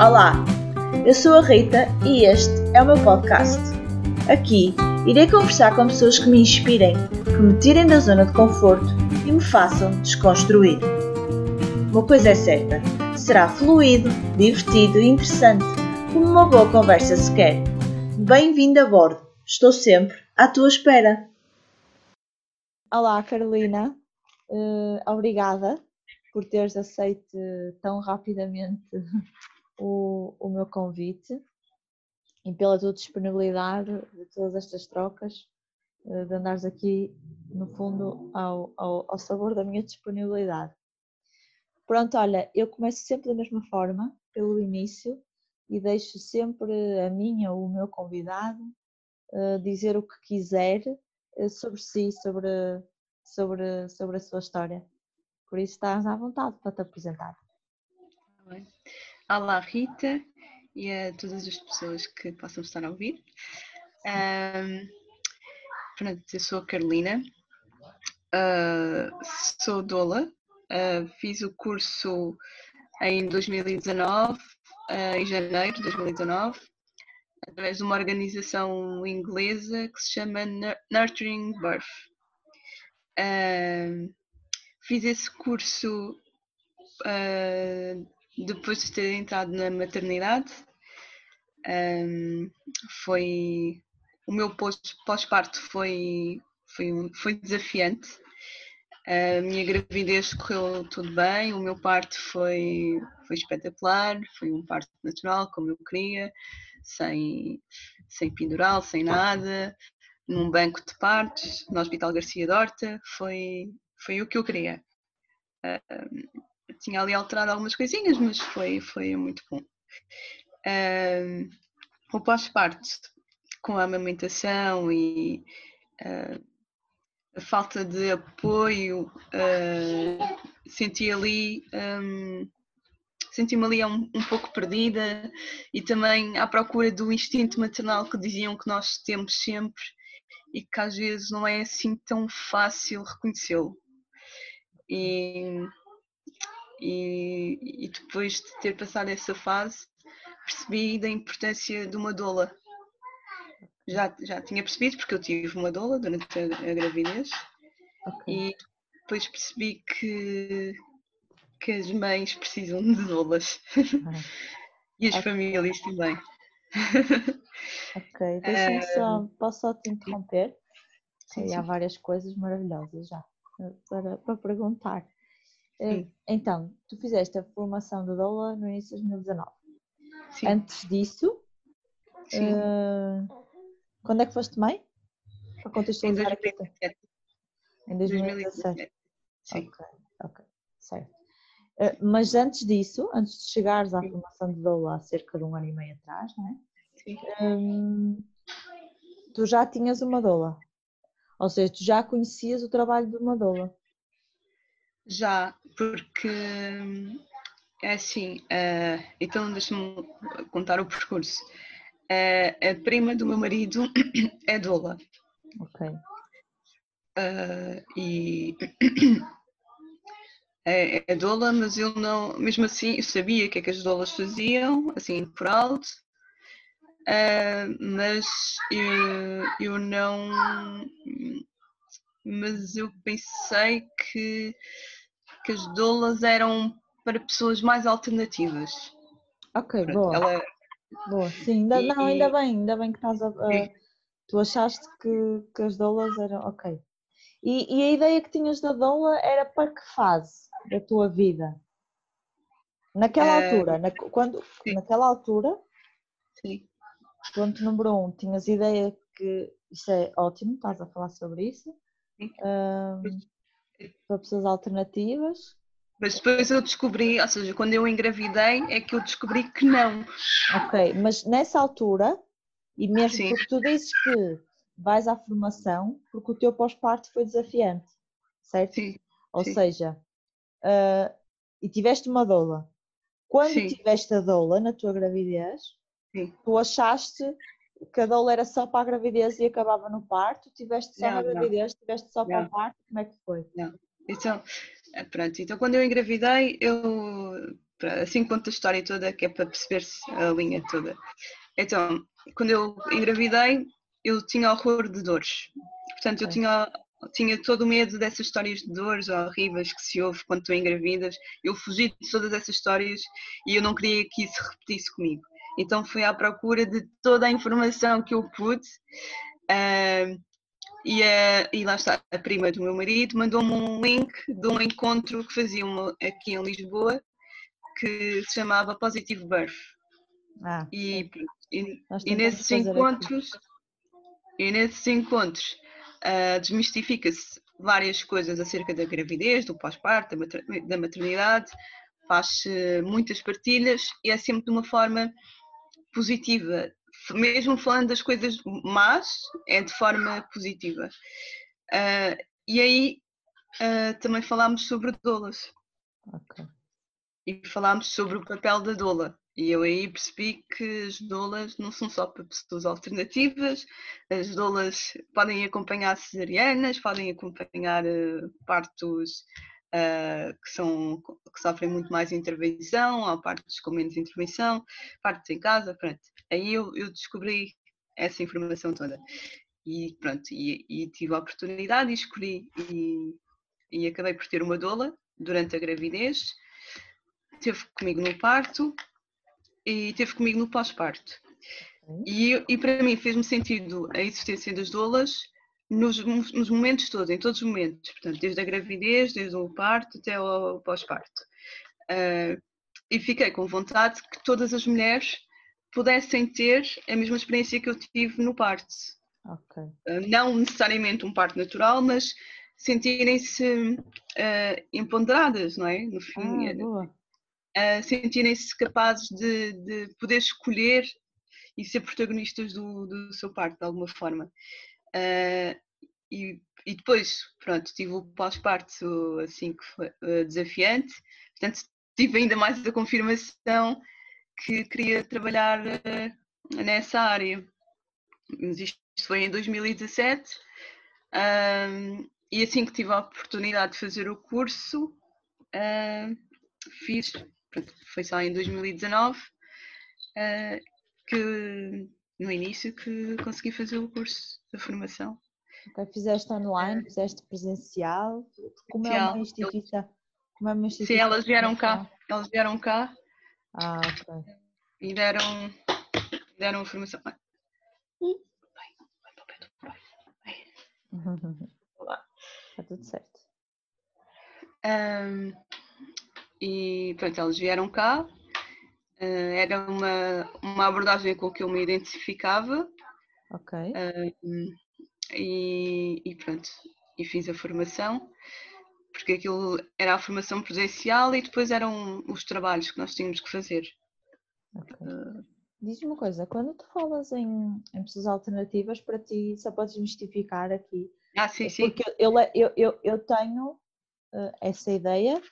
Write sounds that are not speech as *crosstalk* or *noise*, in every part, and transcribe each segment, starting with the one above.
Olá, eu sou a Rita e este é o meu podcast. Aqui irei conversar com pessoas que me inspirem, que me tirem da zona de conforto e me façam desconstruir. Uma coisa é certa, será fluido, divertido e interessante, como uma boa conversa se quer. Bem-vindo a bordo, estou sempre à tua espera. Olá, Carolina. Uh, obrigada por teres aceito tão rapidamente o, o meu convite e pela tua disponibilidade de todas estas trocas, uh, de andares aqui, no fundo, ao, ao, ao sabor da minha disponibilidade. Pronto, olha, eu começo sempre da mesma forma, pelo início, e deixo sempre a minha ou o meu convidado uh, dizer o que quiser uh, sobre si, sobre, sobre, sobre a sua história. Por isso estás à vontade para te apresentar. Olá Rita e a todas as pessoas que possam estar a ouvir. Um, pronto, eu sou a Carolina, uh, sou doula, uh, fiz o curso em 2019, uh, em janeiro de 2019, através de uma organização inglesa que se chama Nurturing Birth. Uh, fiz esse curso uh, depois de ter entrado na maternidade. Um, foi o meu pós-parto foi, foi, foi desafiante. A minha gravidez correu tudo bem, o meu parto foi, foi espetacular, foi um parto natural, como eu queria, sem, sem pendural, sem nada, num banco de partos, no Hospital Garcia Dorta, foi, foi o que eu queria. Tinha ali alterado algumas coisinhas, mas foi, foi muito bom. O pós-parto, com a amamentação e uh, a falta de apoio, uh, senti ali. Um, senti-me ali um, um, pouco perdida e também à procura do instinto maternal que diziam que nós temos sempre e que às vezes não é assim tão fácil reconhecê-lo. E, e, e, depois de ter passado essa fase, percebi da importância de uma doula. Já, já tinha percebido, porque eu tive uma doula durante a, a gravidez, okay. e depois percebi que, que as mães precisam de doulas ah. e as okay. famílias também. ok, deixa-me só, posso só te interromper? Sim, sim. Há várias coisas maravilhosas já para, para perguntar. Sim. Então, tu fizeste a formação de doula no início de 2019. Sim. Antes disso, uh, quando é que foste mãe? Para contextualizar aqui. Em 2017. 2017. Sim. Ok, ok, certo. Uh, mas antes disso, antes de chegares à Sim. formação de doula há cerca de um ano e meio atrás, não é? Sim. Um, tu já tinhas uma doula. Ou seja, tu já conhecias o trabalho de uma doula. Já, porque é assim, uh, então deixa-me contar o percurso. Uh, a prima do meu marido *coughs* é doula. Ok. Uh, e *coughs* é, é doula, mas eu não, mesmo assim, eu sabia o que é que as doulas faziam, assim, por alto, mas eu, eu não. Mas eu pensei que que as doulas eram para pessoas mais alternativas. Ok, boa. Ela... Boa, sim, ainda, e, não, ainda bem, ainda bem que estás a. tu achaste que, que as doulas eram. Ok. E, e, a ideia que tinhas da doula era para que fase da tua vida? Naquela uh, altura, na, quando, naquela altura, sim. ponto número um, tinhas ideia que isso é ótimo, estás a falar sobre isso. Para pessoas alternativas. Mas depois eu descobri, ou seja, quando eu engravidei, é que eu descobri que não. Ok, mas nessa altura, e mesmo Sim. porque tu dizes que vais à formação porque o teu pós-parto foi desafiante, certo? Sim. Ou Sim. seja, uh, e tiveste uma doula. Quando Sim. tiveste a doula na tua gravidez, Sim. tu achaste que a doula era só para a gravidez e acabava no parto? Tiveste só não, na gravidez, não. tiveste só não. para o parto? Como é que foi? Não. Então, eh, pronto, então quando eu engravidei, eu assim conta a história toda, que é para perceber-se a linha toda. Então, quando eu engravidei, eu tinha horror de dores. Portanto, eu tinha, tinha todo o medo dessas histórias de dores horríveis que se ouve quando tu engravidas. Eu fugi de todas essas histórias e eu não queria que isso se repetisse comigo. Então fui à procura de toda a informação que eu pude. Uh, e, a, e lá está, a prima do meu marido mandou-me um link de um encontro que faziam aqui em Lisboa que se chamava Positive Birth. Ah, e, e, e, nesses encontros, e nesses encontros uh, desmistifica-se várias coisas acerca da gravidez, do pós-parto, da maternidade, faz muitas partilhas e é sempre de uma forma positiva, mesmo falando das coisas más, é de forma positiva. Uh, e aí uh, também falámos sobre dolas. Okay. E falámos sobre o papel da doula. E eu aí percebi que as doulas não são só para pessoas alternativas, as doulas podem acompanhar cesarianas, podem acompanhar uh, partos uh, que, são, que sofrem muito mais intervenção, há partes com menos intervenção, partes em casa, pronto. Aí eu, eu descobri essa informação toda. E pronto, e, e, tive a oportunidade e escolhi e, e acabei por ter uma doula durante a gravidez, teve comigo no parto e teve comigo no pós-parto. E, e para mim fez-me sentido a existência das doulas nos, nos, momentos todos, em todos os momentos, portanto, desde a gravidez, desde o parto até o pós-parto. Uh, e fiquei com vontade que todas as mulheres pudessem ter a mesma experiência que eu tive no parto. Okay. Uh, não necessariamente um parto natural, mas sentirem-se uh, empoderadas, não é? No fim, ah, uh, sentirem-se capazes de, de, poder escolher e ser protagonistas do, do seu parto, de alguma forma. Uh, e, e, depois, pronto, tive o pós-parto assim que foi uh, desafiante, portanto tive ainda mais a confirmação que queria trabalhar uh, nessa área. Mas isto foi em 2017 e assim que tive a oportunidade de fazer o curso, fiz, pronto, foi só em 2019 que no início que consegui fazer o curso de formação. Okay, fizeste online, é. fizeste presencial, como é uma instituição? Como é uma instituição? Sim, elas vieram cá, elas vieram cá ah, ok. e deram, deram a formação. Está tudo certo. Um, e pronto, elas vieram cá era uma, uma abordagem com que eu me identificava. Ok. Uh, e, e, pronto, e fiz a formação, porque aquilo era a formação presencial e depois eram os trabalhos que nós tínhamos que fazer. Okay. Uh, Diz-me uma coisa, quando tu falas em, em pessoas alternativas, para ti, só podes justificar aqui. Ah, sim, sim. Porque eu, eu, eu, eu tenho essa ideia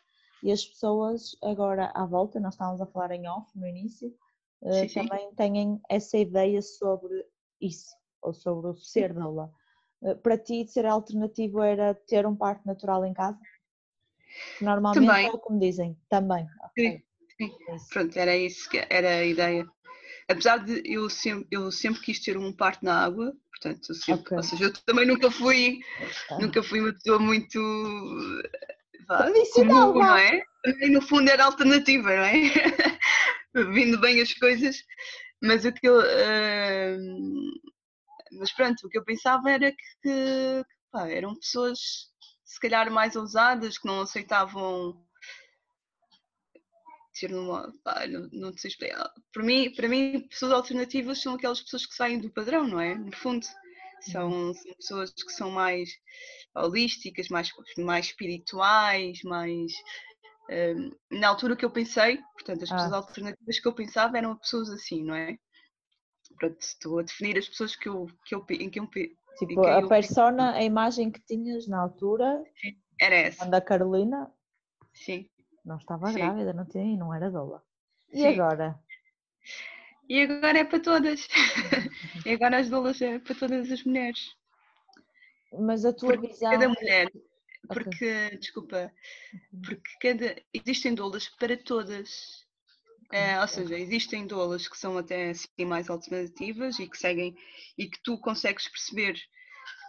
e as pessoas agora à volta, nós estávamos a falar em off no início, eh, sim, também sim. têm essa ideia sobre isso, ou sobre o ser doula. Eh, para ti, ser alternativo era ter um parto natural em casa? Normalmente também. é como dizem, também. Okay. Sim, sim. Pronto, era isso que era a ideia. Apesar de eu sempre, eu sempre quis ter um parto na água, portanto, sempre, okay. ou seja, eu também nunca fui, nunca fui uma pessoa muito Tradicional, comum, não é? Também no fundo era alternativa, não é? *laughs* Vindo bem as coisas, mas o que eu. Uh, mas pronto, o que eu pensava era que, pá, eram pessoas se calhar mais ousadas que não aceitavam ter numa. Pá, não, não sei explicar. Para mim, para mim, pessoas alternativas são aquelas pessoas que saem do padrão, não é? No fundo. São, são pessoas que são mais holísticas, mais, mais espirituais, mais. Um, na altura que eu pensei, portanto, as ah. pessoas alternativas que eu pensava eram pessoas assim, não é? Pronto, estou a definir as pessoas que eu, que eu, em que eu. Tipo, a persona, a imagem que tinhas na altura. Sim, era essa. Da Carolina. Sim. Não estava Sim. grávida, não tinha, não era doula. E Sim. agora? E agora é para todas. *laughs* e agora as doulas é para todas as mulheres. Mas a tua Porque visão. Cada mulher, porque, okay. desculpa, uhum. porque cada, existem doulas para todas. É, ou seja, existem doulas que são até assim mais alternativas e que seguem e que tu consegues perceber,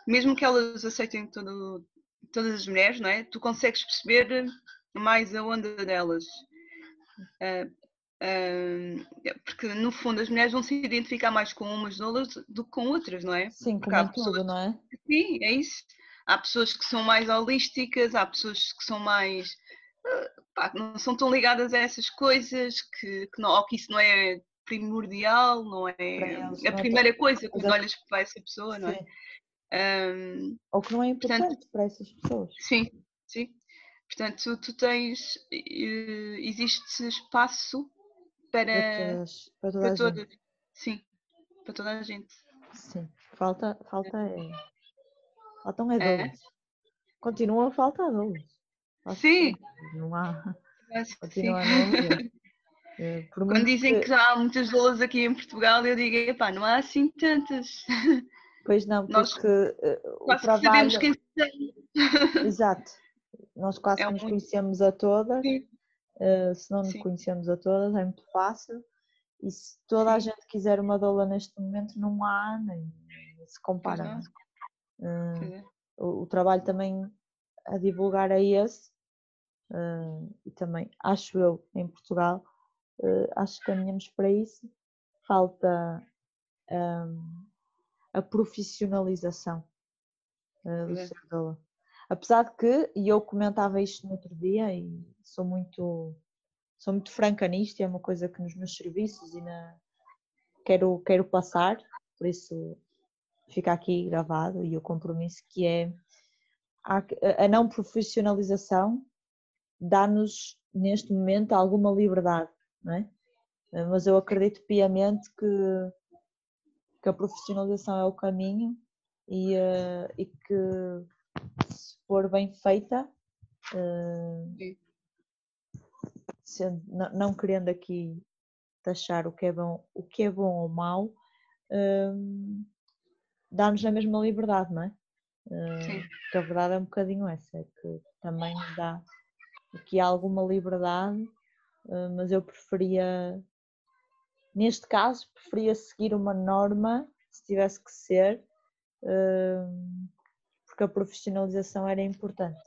mesmo que elas aceitem todo, todas as mulheres, não é? Tu consegues perceber mais a onda delas. Uh, porque no fundo as mulheres vão se identificar mais com umas doulas do que com outras, não é? Sim, tudo, pessoas... não é? Sim, é isso. Há pessoas que são mais holísticas, há pessoas que são mais pá, não são tão ligadas a essas coisas, que, que, não, ou que isso não é primordial, não é eles, a não é primeira é coisa quando olhas para essa pessoa, sim. não é? Um, ou que não é importante portanto, para essas pessoas. Sim, sim. Portanto, tu tens, existe espaço para, para, todas, para, toda para todas. Sim, para toda a gente. Sim, falta, falta é. Faltam é, é. Continua a faltar dois. Sim. Não há. Continua é, *laughs* Quando dizem que... que já há muitas doulas aqui em Portugal, eu digo, epá, não há assim tantas. *laughs* Pois não, Nós porque uh, o trabalho... sabemos quem são. Exato. Nós quase é que nos muito... conhecemos a todas. Uh, se não nos conhecemos a todas, é muito fácil. E se toda a gente quiser uma doula neste momento, não há, nem, se compara. Uh, o, o, trabalho também a divulgar é esse, uh, e também acho eu em Portugal, acho que caminhamos para isso. Falta um, a profissionalização do é. setor. Apesar de que, e eu comentava isto no outro dia, e sou muito, sou muito franca nisto, é uma coisa que nos meus serviços e na, quero, quero passar, por isso fica aqui gravado e o compromisso que é a não profissionalização dá-nos neste momento alguma liberdade, não é? Mas eu acredito piamente que, que a profissionalização é o caminho e, uh, e que for bem feita, uh, sendo, não, não, querendo aqui taxar o que é bom, o que é bom ou mau, uh, dá-nos a mesma liberdade, não é? Sim. Que a verdade é um bocadinho essa, é que também dá aqui alguma liberdade, mas eu preferia, neste caso, preferia seguir uma norma, se tivesse que ser, porque a profissionalização era importante.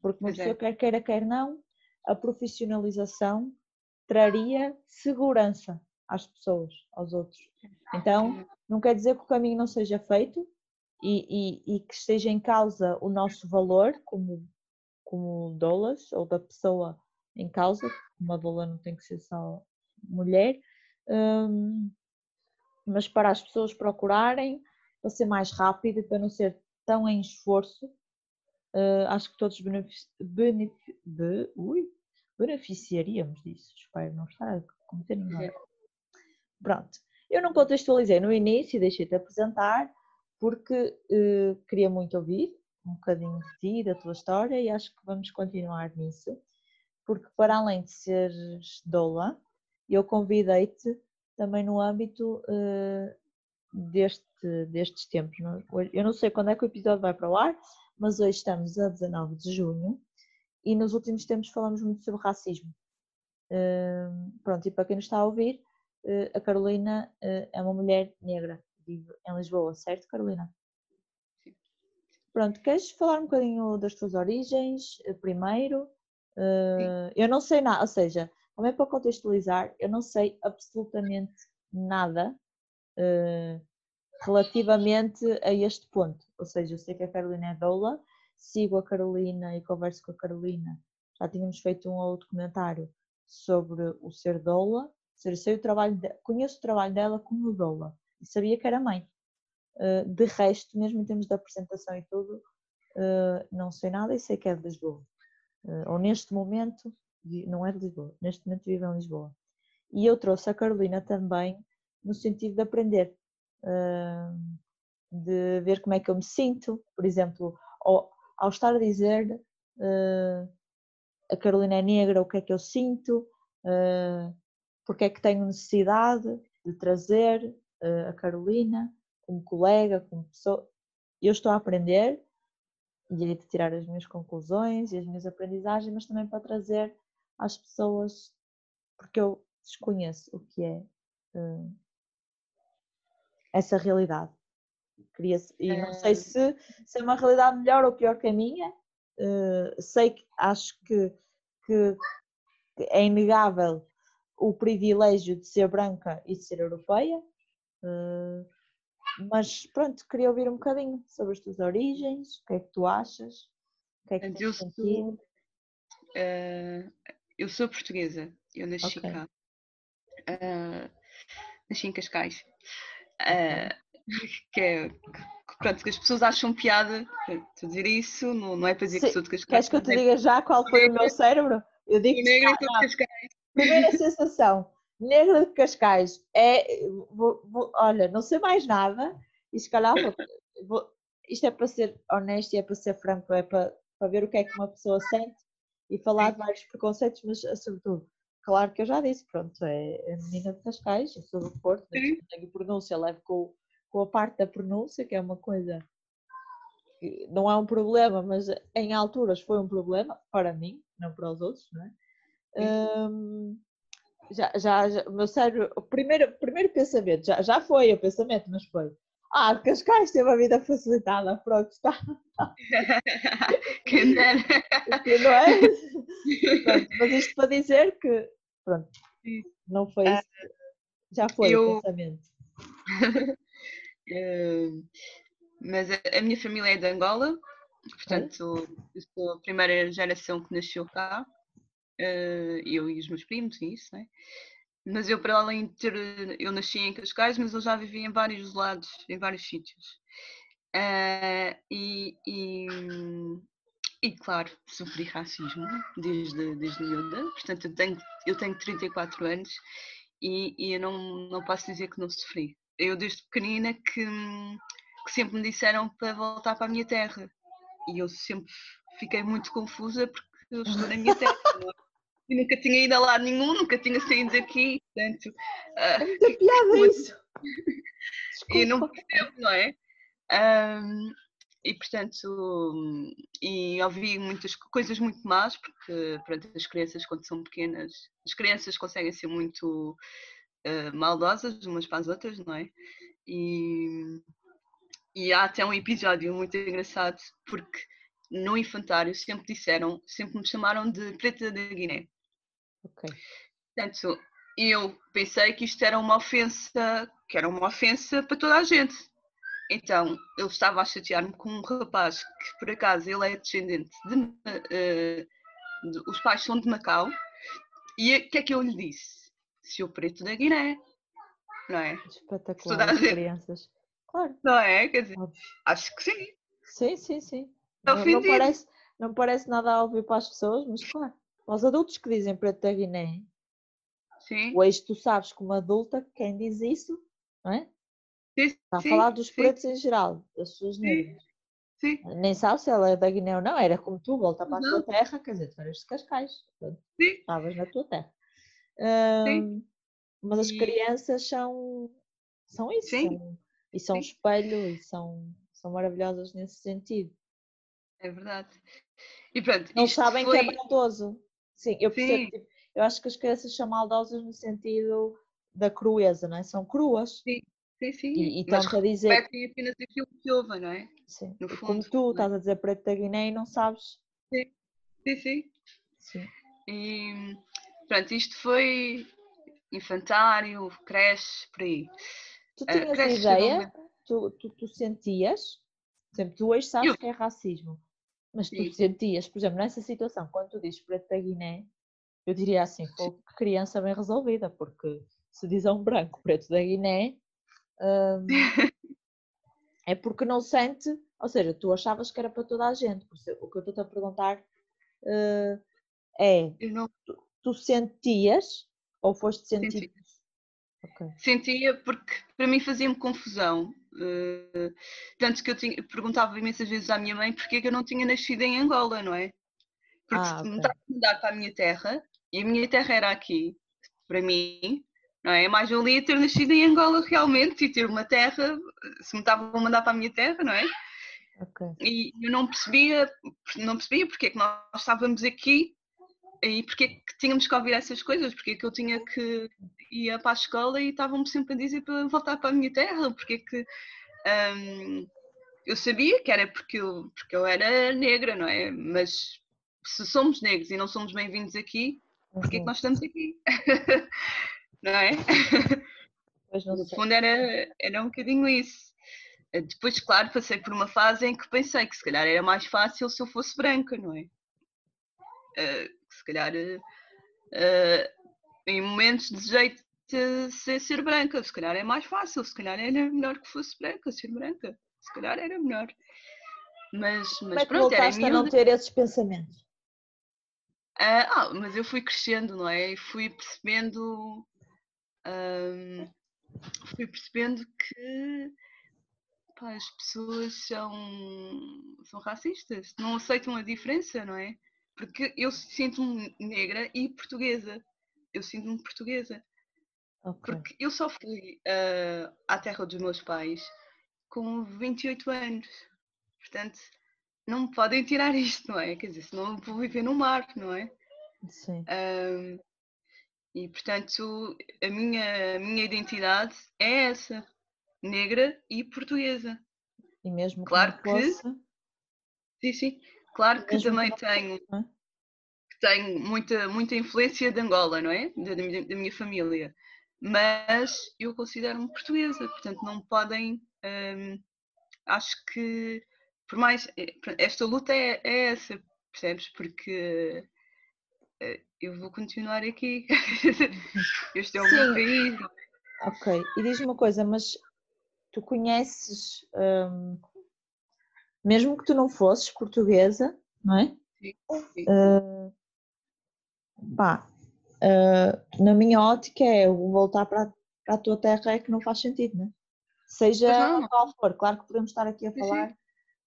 Porque uma pessoa é. quer queira, quer não, a profissionalização traria segurança às pessoas, aos outros. Então, não quer dizer que o caminho não seja feito, e, e, e, que esteja em causa o nosso valor como, como doulas ou da pessoa em causa, uma doula não tem que ser só mulher, um, mas para as pessoas procurarem, para ser mais rápido para não ser tão em esforço, uh, acho que todos benefici be ui, beneficiaríamos disso. Espero não estar a cometer nenhum Pronto. Eu não contextualizei no início, deixei-te apresentar, porque uh, queria muito ouvir um bocadinho de ti, da tua história, e acho que vamos continuar nisso, porque para além de seres doula, eu convidei-te também no âmbito uh, deste, destes tempos. Eu não sei quando é que o episódio vai para o ar, mas hoje estamos a 19 de junho e nos últimos tempos falamos muito sobre racismo. Uh, pronto, e para quem nos está a ouvir, uh, a Carolina uh, é uma mulher negra vive em Lisboa, certo, Carolina? Sim. Pronto, queres falar um bocadinho das tuas origens eh, primeiro? Eu não sei nada, ou seja, também para contextualizar, eu não sei absolutamente nada relativamente a este ponto. Ou seja, eu sei que a Carolina é doula, sigo a Carolina e converso com a Carolina. Já tínhamos feito um outro comentário sobre o ser doula, o trabalho de, conheço o trabalho dela como doula e sabia que era mãe. Uh, de resto, mesmo em termos de apresentação e tudo, uh, não sei nada e sei que é de Lisboa. Uh, ou neste momento, não é de Lisboa, neste momento vive em Lisboa. E eu trouxe a Carolina também no sentido de aprender, de ver como é que eu me sinto, por exemplo, ao, ao estar a dizer a Carolina é negra, o que é que eu sinto, porque é que tenho necessidade de trazer, a Carolina, como colega, como pessoa. Eu estou a aprender e aí de tirar as minhas conclusões e as minhas aprendizagens, mas também para trazer às pessoas, porque eu desconheço o que é essa realidade. Queria, e não sei se, se é uma realidade melhor ou pior que a minha. Uh, sei que acho que, que, é inegável o privilégio de ser branca e de ser europeia. Uh, mas pronto, queria ouvir um bocadinho sobre as tuas origens, o que é que tu achas, o que é que eu sou, uh, eu sou portuguesa, eu nasci okay. cá. Nasci em Cascais. Uh, *laughs* que é pronto, que as pessoas acham piada tu dizer isso, não, não é para dizer Sim. que sou de Cascais. Queres que eu te diga já qual foi o meu cérebro? Eu digo que negra de Cascais. Primeira sensação, negra de Cascais é, vou, vou, olha, não sei mais nada e se calhar vou, vou, isto é para ser honesto e é para ser franco, é para, para ver o que é que uma pessoa sente e falar de vários preconceitos, mas sobretudo claro que eu já disse, pronto, é a menina de Cascais, eu sou do Porto, tenho pronúncia, levo com, com a parte da pronúncia, que é uma coisa que não é um problema, mas em alturas foi um problema para mim, não para os outros, não é? Um, já, já, já, o meu cérebro, o primeiro, primeiro pensamento, já, já foi o pensamento, mas foi. Ah, Cascais teve a vida facilitada, pronto, está. *laughs* Quem dera. não é? *laughs* Pronto, mas isto para dizer que Pronto. Não foi isso. Já foi eu... o pensamento. uh, *laughs* mas a, a, minha família é de Angola, portanto, eu sou a primeira geração que nasceu cá, uh, eu e os meus primos e isso, né? Mas eu, para além de ter. Eu nasci em Cascais, mas eu já vivi em vários lados, em vários sítios. Uh, e, e, e claro, sofri racismo desde, desde miúda, portanto eu tenho, eu tenho 34 anos e, e eu não, não posso dizer que não sofri. Eu desde pequenina que, que sempre me disseram para voltar para a minha terra e eu sempre fiquei muito confusa porque eu estou na minha terra. e nunca tinha ido a lado nenhum, nunca tinha saído daqui, portanto. Uh, é muita piada *laughs* isso! e não percebo, não é? Um, e portanto e ouvi muitas coisas muito más porque pronto, as crianças quando são pequenas as crianças conseguem ser muito uh, maldosas umas para as outras não é? E, e há até um episódio muito engraçado porque no infantário sempre disseram sempre me chamaram de preta da Guiné. Ok. Portanto eu pensei que isto era uma ofensa que era uma ofensa para toda a gente então, ele estava a chatear-me com um rapaz que, por acaso, ele é descendente de, uh, de, Os pais são de Macau. E o que é que eu lhe disse? Se o preto da Guiné. Não é? Espetacular, as crianças. Claro. Não é? Quer dizer, óbvio. acho que sim. Sim, sim, sim. Não, não, parece, não parece nada óbvio para as pessoas, mas claro. Para os adultos que dizem preto da Guiné, sim. hoje tu sabes como adulta quem diz isso, não é? Está a falar dos pretos em geral, das pessoas negras. Sim. Nem sabe se ela é da Guiné ou não, era como tu, volta para a tua terra, quer dizer, tu eras de Cascais, portanto, estavas na tua terra. Um, mas as crianças são, são isso, são, e são Sim. espelho e são, são maravilhosas nesse sentido. É verdade. E pronto, não sabem foi... que é maldoso. Sim, eu percebo, tipo, eu acho que as crianças são maldosas no sentido da crueza, não é? São cruas. Sim. Sim, sim. E, e estão a dizer. Repetem apenas aquilo que ouvem, não é? Sim. No fundo, Como tu é? estás a dizer preto da Guiné e não sabes. Sim, sim, sim. sim. E pronto, isto foi infantário, creche, por aí. Tu ah, tinhas uh, ideia? Tu, tu, tu, sentias? Por exemplo, tu hoje sabes Eu... que é racismo. Mas tu sim. sentias, por exemplo, nessa situação, quando tu dizes preto da Guiné, eu diria assim, pô, criança bem resolvida, porque se diz a um branco preto da Guiné, um, é porque não sente, ou seja, tu achavas que era para toda a gente. O que eu estou a perguntar uh, é: não... tu, tu, sentias ou foste sentir? Okay. Sentia porque para mim fazia-me confusão. Uh, tanto que eu tinha, perguntava imensas vezes à minha mãe porque é que eu não tinha nascido em Angola, não é? Porque ah, okay. me estava a mudar para a minha terra e a minha terra era aqui, para mim, não é? Mais valia ter nascido em Angola realmente e ter uma terra, se me estavam a mandar para a minha terra, não é? Okay. E eu não percebia, não percebia porque é que nós estávamos aqui e porque é que tínhamos que ouvir essas coisas, porque é que eu tinha que ir para a escola e estavam-me sempre a dizer para voltar para a minha terra, porque é que um, eu sabia que era porque eu, porque eu era negra, não é? Mas se somos negros e não somos bem-vindos aqui, porque é que nós estamos aqui? *laughs* não é? Pois não no fundo era, era um bocadinho isso. Depois, claro, passei por uma fase em que pensei que se calhar era mais fácil se eu fosse branca, não é? Uh, se calhar uh, em momentos de jeito de ser branca, se calhar é mais fácil, se calhar era melhor que fosse branca, ser branca, se calhar era melhor. Mas, mas Como é que pronto, era a não ter esses pensamentos? Uh, ah, mas eu fui crescendo, não é? E fui percebendo. Um, fui percebendo que pá, as pessoas são, são racistas, não aceitam a diferença, não é? Porque eu sinto-me negra e portuguesa. Eu sinto-me portuguesa. Okay. Porque eu só fui uh, à terra dos meus pais com 28 anos. Portanto, não me podem tirar isto, não é? Quer dizer, senão eu vou viver no mar, não é? Sim. Um, e portanto, a minha, a minha identidade é essa, negra e portuguesa. E mesmo claro que. Sim, sim. Claro que também que tenho, é? que tenho muita, muita influência de Angola, não é? Da, da, minha, família. Mas eu considero-me portuguesa, portanto não podem. Um, acho que por mais. Eh, esta luta é, é essa, percebes? Porque eu vou continuar aqui. *laughs* este é o meu país. Ok, e diz-me uma coisa, mas tu conheces, um, mesmo que tu não fosses portuguesa, não é? Sim. sim. Uh, pá, uh, na minha ótica é voltar para, para a tua terra é que não faz sentido, não é? Seja qual for, claro que podemos estar aqui a falar sim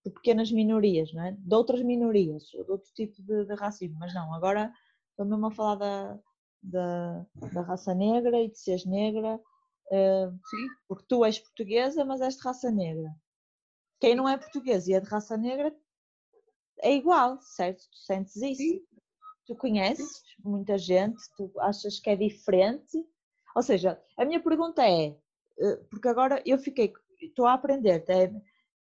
de pequenas minorias, não é? de outras minorias, de outro tipo de, de racismo, mas não, agora estou mesmo a falar da, da, da raça negra e de seres negra, uh, porque tu és portuguesa, mas és de raça negra. Quem não é português e é de raça negra é igual, certo? Tu sentes isso. Sim. Tu conheces muita gente, tu achas que é diferente. Ou seja, a minha pergunta é, eh, porque agora eu fiquei, estou a aprender, é,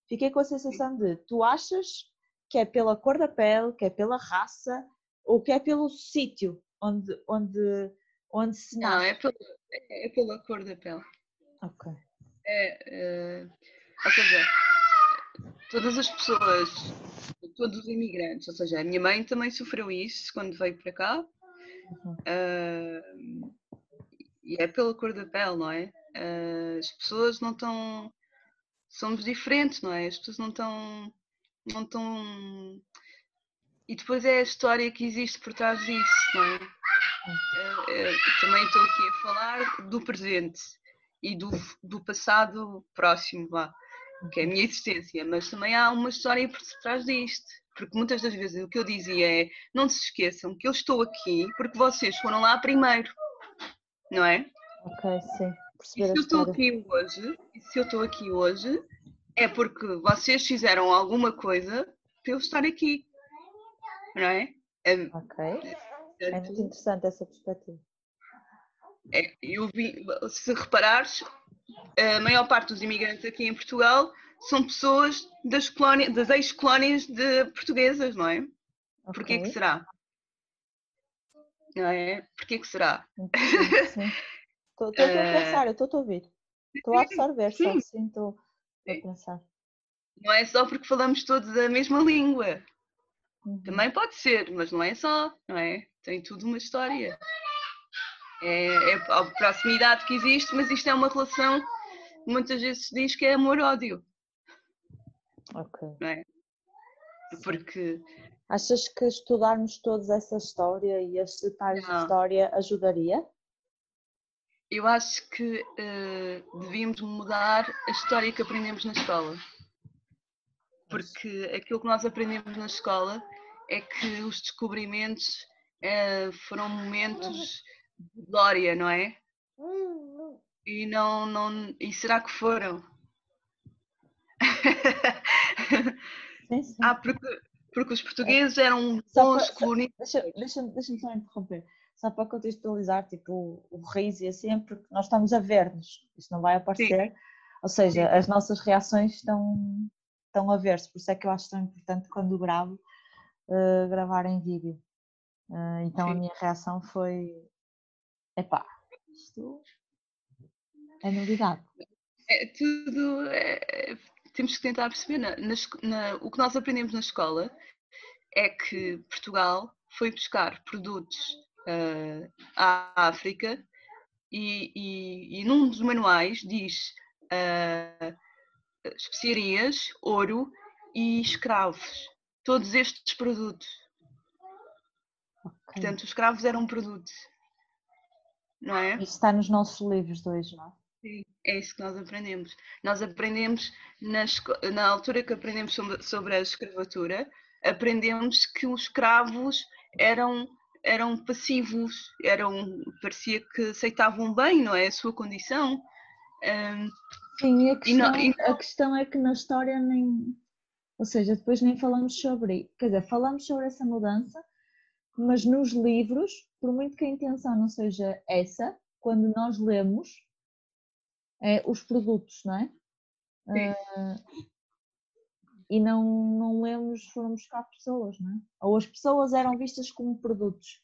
fiquei com a sensação de tu achas que é pela cor da pele, que é pela raça ou que é pelo sítio onde, onde, onde se nasce? Não, é pela, é pela cor da pele. Ok. É, é, ou seja, todas as pessoas, todos os imigrantes, ou seja, a minha mãe também sofreu isso quando veio para cá. Uhum. Uh, e é pela cor da pele, não é? Uh, as pessoas não estão somos diferentes, não é? As pessoas não estão. Não estão. E depois é a história que existe por trás disso, não é? Eh, eh, também estou aqui a falar do presente e do, do passado próximo, lá, que é a minha existência, mas também há uma história por trás disto. Porque muitas das vezes o que eu dizia é: não se esqueçam que eu estou aqui porque vocês foram lá primeiro, não é? Ok, sim perceber se eu estou aqui hoje, se eu estou aqui hoje, é porque vocês fizeram alguma coisa para eu estar aqui. Não é? é ok. É, é muito interessante essa perspectiva. É, eu vi, se reparares, a maior parte dos imigrantes aqui em Portugal são pessoas das, das ex-colónias portuguesas, não é? Okay. Porquê que será? Não é? Porquê que será? *laughs* Sim. Estou a eh, pensar, estou a ouvir. Estou a absorver, só assim, estou a pensar. Não é só porque falamos todos a mesma língua. Uhum. Também pode ser, mas não é só, não é? Tem tudo uma história. É, é a proximidade que existe, mas isto é uma relação que muitas vezes se diz que é amor-ódio. Ok. Não é? Porque. Achas que estudarmos todos essa história e este detalhes de história ajudaria? eu acho que uh, devíamos mudar a história que aprendemos na escola. Porque aquilo que nós aprendemos na escola é que os descobrimentos uh, foram momentos de glória, não é? E não, não. E será que foram? Sim, sim. Ah, porque, porque os portugueses eram bons colonistas. Deixa-me deixa só interromper. Só para contextualizar, tipo, o, riso e assim, porque nós estamos a ver-nos, isto não vai aparecer. Sim. Ou seja, as nossas reações estão, estão a ver-se, por isso é que eu acho tão importante quando gravo, uh, gravar em vídeo. Uh, então sim. a minha reação foi: epá, isto é novidade. É, tudo. É, temos que tentar perceber. Na, na, o que nós aprendemos na escola é que Portugal foi buscar produtos uh, à África e, e, e, num dos manuais diz uh, especiarias, ouro e escravos. Todos estes produtos. Okay. Portanto, os escravos eram um produto. Não é? Isso está nos nossos livros dois, não é? Sim, é isso que nós aprendemos. Nós aprendemos, na, na altura que aprendemos sobre, sobre, a escravatura, aprendemos que os escravos eram, eram passivos, eram, parecia que aceitavam bem, não é? A sua condição. Um, Sim, a questão, e não, e... a questão é que na história nem. Ou seja, depois nem falamos sobre. Quer dizer, falamos sobre essa mudança, mas nos livros, por muito que a intenção não seja essa, quando nós lemos, é, os produtos, não é? Uh, e não, não lemos, foram buscar pessoas, não é? Ou as pessoas eram vistas como produtos.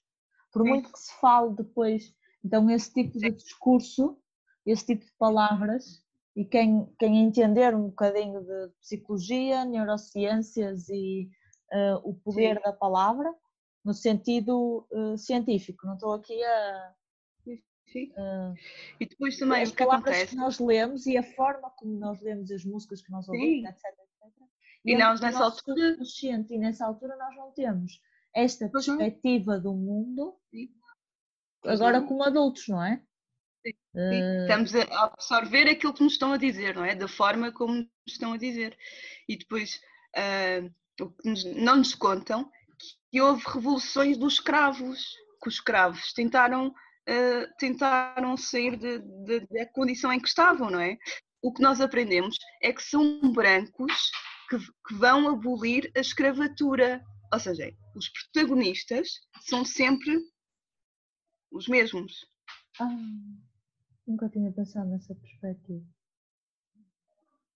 Por muito que se fale depois, então esse tipo de discurso, esse tipo de palavras, e quem, quem entender um bocadinho de psicologia, neurociências e uh, o poder Sim. da palavra, no sentido uh, científico, não estou aqui a, Sim. Uh, e depois também as o que acontece. que nós lemos e a forma como nós lemos as músicas que nós ouvimos, etc, etc. E, e nós nessa altura. Consciente, e nessa altura nós não temos esta perspectiva do mundo Sim. agora como adultos, não é? Sim. Uh... Estamos a absorver aquilo que nos estão a dizer, não é? Da forma como nos estão a dizer. E depois uh, o que nos, não nos contam que houve revoluções dos escravos, que os escravos tentaram uh, tentaram sair da condição em que estavam, não é? O que nós aprendemos é que são brancos que, que vão abolir a escravatura. Ou seja, os protagonistas são sempre os mesmos. Ah, nunca tinha pensado nessa perspectiva.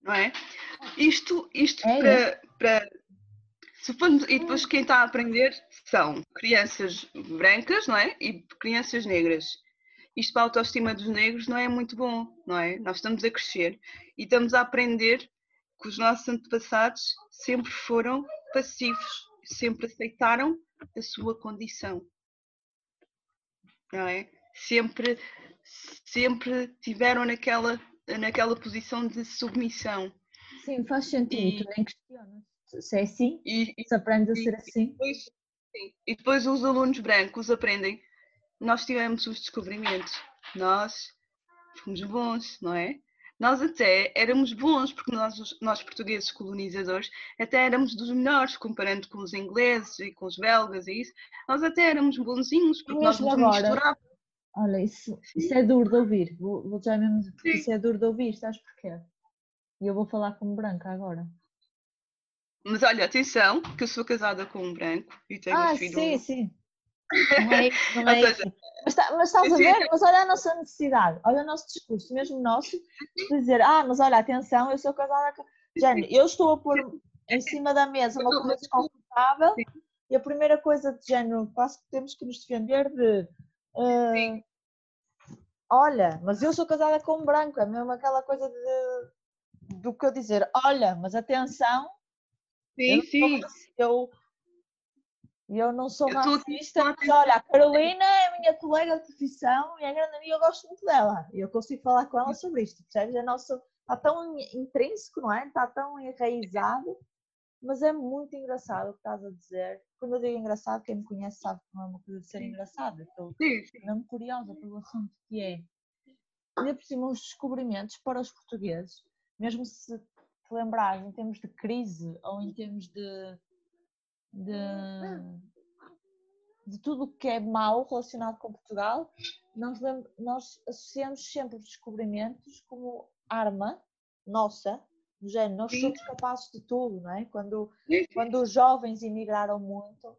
Não é? Isto, isto é, para, é. para Supondo, e depois quem está a aprender são crianças brancas, não é? E crianças negras. Isto para a autoestima dos negros não é muito bom, não é? Nós estamos a crescer e estamos a aprender que os nossos antepassados sempre foram passivos, sempre aceitaram a sua condição. Não é? Sempre, sempre tiveram naquela, naquela posição de submissão. Sim, faz sentido, e, nem questionas se é assim, e, se aprende a ser assim. Depois, e depois os alunos brancos aprendem. Nós tivemos os descobrimentos, nós fomos bons, não é? Nós até éramos bons, porque nós, nós portugueses colonizadores, até éramos dos melhores, comparando com os ingleses e com os belgas e isso. Nós até éramos bonzinhos, porque nós nos misturávamos. Olha, isso, isso é duro de ouvir. Vou, vou já mesmo dizer, isso é duro de ouvir, sabes porquê? E eu vou falar como branca agora. Mas olha, atenção, que eu sou casada com um branco e tenho ah, um filho. Sim, sim. *laughs* Não é, não é seja, mas, tá, mas, estás a ver? Mas olha a nossa necessidade, olha o nosso discurso, mesmo nosso, de dizer, ah, mas olha, atenção, eu sou casada com. Jane, eu estou a pôr em cima da mesa uma coisa desconfortável e a primeira coisa de género, passo que temos que nos defender de. Uh, olha, mas eu sou casada com um branco, é mesmo aquela coisa de, do que eu dizer, olha, mas atenção, Sim, eu sim. Eu, eu não sou eu racista, mas olha, a Carolina é minha colega de profissão e é grande amiga, eu gosto muito dela. E eu consigo falar com ela sobre isto, percebes? É nosso, está tão intrínseco, não é? Está tão enraizado, mas é muito engraçado o que estás a dizer. Quando eu digo engraçado, quem me conhece sabe que não é uma coisa de ser engraçada. Estou mesmo curiosa pelo assunto que é. Ainda por cima, os descobrimentos para os portugueses, mesmo se te lembrares em termos de crise ou em termos de, de, de tudo o que é mau relacionado com Portugal, nós, nós associamos sempre os descobrimentos como arma nossa no género, nós somos capazes de tudo, não é? Quando, quando os jovens emigraram muito,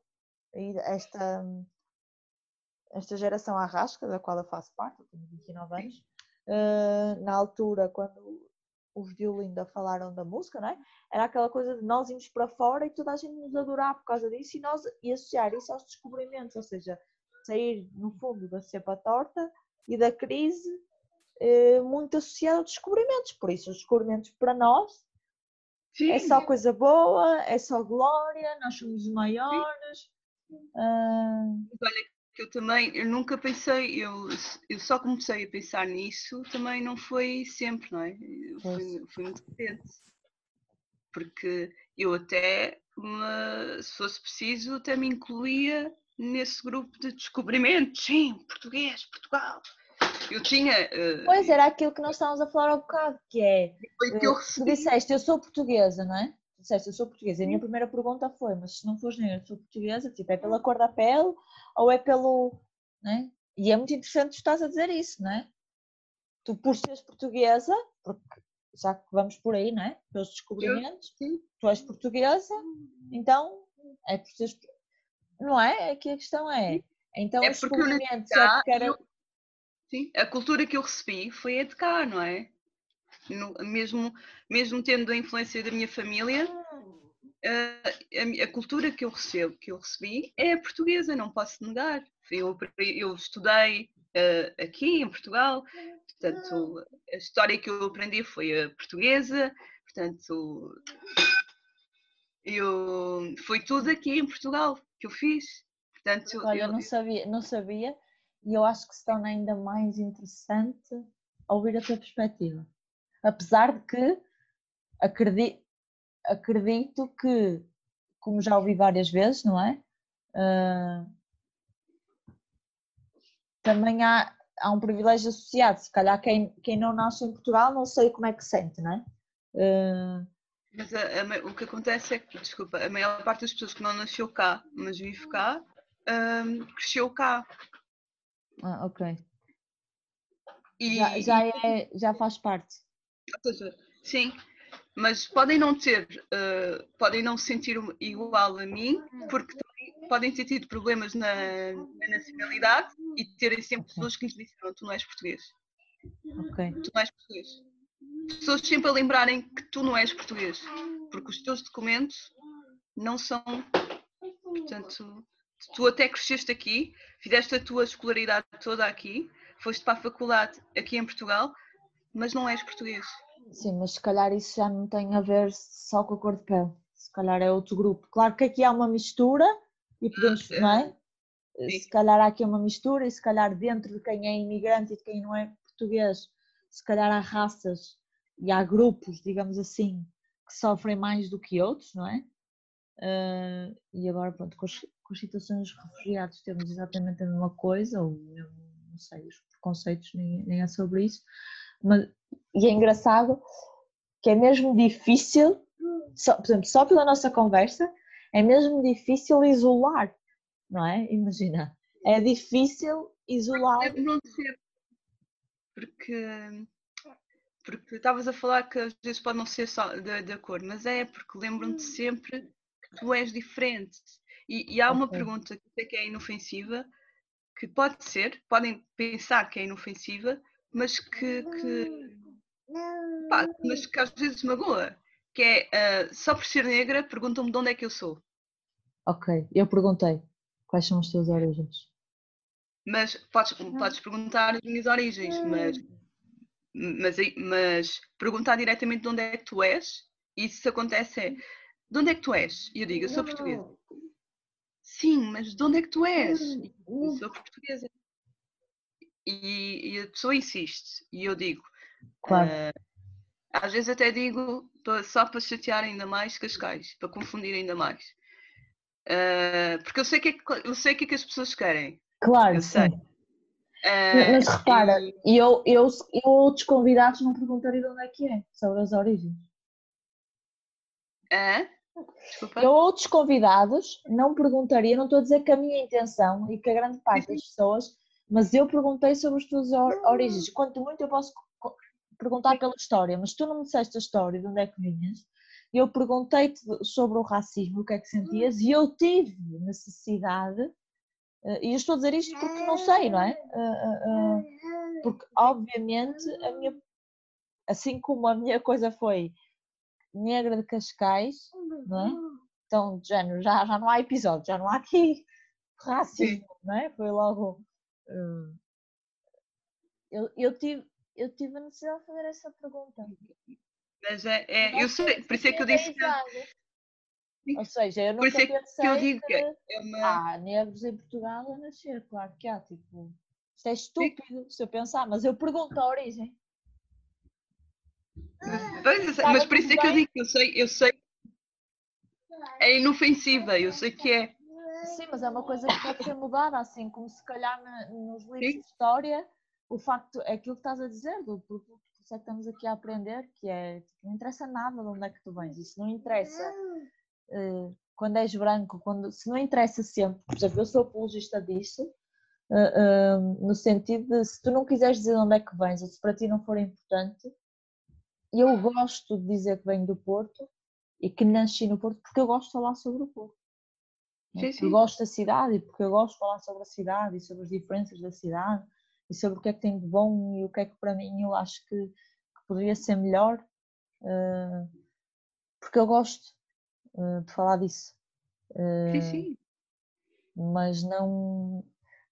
e esta, esta geração arrasca, da qual eu faço parte, eu tenho 29 anos, uh, na altura, quando os de Olinda falaram da música, não é? Era aquela coisa de nós irmos para fora e toda a gente nos adorar por causa disso e nós e associar isso aos descobrimentos, ou seja, sair no fundo da cepa torta e da crise eh, muito associado a descobrimentos. Por isso, os descobrimentos para nós Sim. é só coisa boa, é só glória, nós somos os maiores. Uh... Olha, que eu também, eu nunca pensei, eu, eu só comecei a pensar nisso, também não foi sempre, não é? Fui muito repente. Porque eu até, uma, se fosse preciso, até me incluía nesse grupo de descobrimentos. Sim, português, Portugal. Eu tinha. Uh, pois era aquilo que nós estávamos a falar há bocado, que é. Foi que eu recebi. Tu disseste, eu sou portuguesa, não é? disseste, eu sou portuguesa. E a minha primeira pergunta foi, mas se não fores negra, sou portuguesa, tipo, é pela cor da pele ou é pelo. Né? E é muito interessante tu estás a dizer isso, não é? Tu, por seres portuguesa, porque já que vamos por aí, não é? Pelos descobrimentos, tu és portuguesa, então é por seres. Não é? Aqui a questão é. Então, é os descobrimentos é porque era. Eu... Sim, a cultura que eu recebi foi a de cá, não é? no, mesmo, mesmo tendo a influência da minha família, a, a, cultura que eu recebo, que eu recebi, é a portuguesa, não posso negar. Eu, eu estudei uh, aqui em Portugal, portanto, a história que eu aprendi foi a portuguesa, portanto, eu, foi tudo aqui em Portugal que eu fiz. Portanto, Olha, eu, eu não sabia, não sabia, e eu acho que se torna ainda mais interessante ouvir a tua perspectiva apesar de que acredito, acredito que, como já ouvi várias vezes, não é? Uh, também há, há um privilégio associado. Se calhar quem, quem não nasce em Portugal não sei como é que sente, não é? Uh, mas a, a, o que acontece é que, desculpa, a maior parte das pessoas que não nasceu cá, mas vive cá, um, cresceu cá. Ah, ok. E, já, já, é, já faz parte sim, mas podem não ter, uh, podem não se sentir igual a mim, porque podem ter tido problemas na, na nacionalidade e terem sempre pessoas que nos disseram: tu não és português. Ok. Tu não és português. Pessoas sempre a lembrarem que tu não és português, porque os teus documentos não são. Portanto, tu até cresceste aqui, fizeste a tua escolaridade toda aqui, foste para a faculdade aqui em Portugal, mas não és português. Sim, mas se calhar isso já não tem a ver só com a cor de pele. Se calhar é outro grupo. Claro que aqui há uma mistura e podemos, ah, não é? Sim. Se calhar há aqui uma mistura e se calhar dentro de quem é imigrante e de quem não é português, se calhar há raças e há grupos, digamos assim, que sofrem mais do que outros, não é? Uh, e agora, pronto, com as, com as situações dos refugiados temos exatamente a mesma coisa, ou não sei, os preconceitos nem, nem é sobre isso, mas, e é engraçado que é mesmo difícil, só, por exemplo, só pela nossa conversa, é mesmo difícil isolar, não é? Imagina, é difícil isolar. Não ser, porque, porque estavas a falar que às vezes pode não ser só da, da cor, mas é porque lembram-te sempre que tu és diferente. E, e há uma okay. pergunta que é inofensiva, que pode ser, podem pensar que é inofensiva, mas que, que pá, mas que às vezes magoa, que é uh, só por ser negra perguntam-me de onde é que eu sou. Ok, eu perguntei quais são as tuas origens. Mas podes, podes perguntar as minhas origens, mas, mas, mas perguntar diretamente de onde é que tu és, e se acontece é de onde é que tu és? E eu digo, eu sou portuguesa. Sim, mas de onde é que tu és? Eu sou portuguesa e, e, a pessoa insiste, e eu digo, claro. Uh, às vezes até digo só para chatear ainda mais Cascais, para confundir ainda mais. Uh, porque eu sei, que é, eu sei o que é que as pessoas querem. Claro, eu sei. Uh, Mas repara, e... eu, eu, eu outros convidados não perguntaria de onde é que é, sobre as origens. É? Desculpa. Eu outros convidados não perguntaria, não estou a dizer que a minha intenção e que a grande parte das pessoas mas eu perguntei sobre as tuas origens. Quanto muito eu posso perguntar pela história, mas tu não me disseste a história, de onde é que vinhas. Eu perguntei-te sobre o racismo, o que é que sentias, e eu tive necessidade, uh, e eu estou a dizer isto porque não sei, não é? Uh, porque, obviamente, a minha, assim como a minha coisa foi negra de Cascais, não é? Então, de género, já, já não há episódio, já não há aqui racismo, não é? Foi logo. Uh, eu, eu, tive, eu tive a necessidade de fazer essa pergunta. Mas é, é eu sei, por isso é que eu disse. Que... Ou seja, eu nunca por é que eu digo que, é uma... há negros em Portugal a nascer, claro que há, tipo, isto é estúpido Sim. se eu pensar, mas eu pergunto a origem. Mas, mas por isso é que eu digo que eu sei, eu sei, é inofensiva, eu sei que é. Sim, mas é uma coisa que pode ser mudada, assim como se calhar na, nos livros Sim. de história, o facto é aquilo que estás a dizer, do, por, isso é que estamos aqui a aprender, que é tipo, não interessa nada de onde é que tu vens, isso não interessa uh, quando és branco, quando, se não interessa sempre, por exemplo, eu sou apologista disso, uh, uh, no sentido de se tu não quiseres dizer de onde é que vens, ou se para ti não for importante, eu gosto de dizer que venho do Porto e que nasci no Porto porque eu gosto de falar sobre o Porto. Sim, sim. Eu gosto da cidade e porque eu gosto de falar sobre a cidade e sobre as diferenças da cidade e sobre o que é que tem de bom e o que é que para mim eu acho que, que poderia ser melhor, uh, porque eu gosto uh, de falar disso. Uh, sim, sim. Mas não,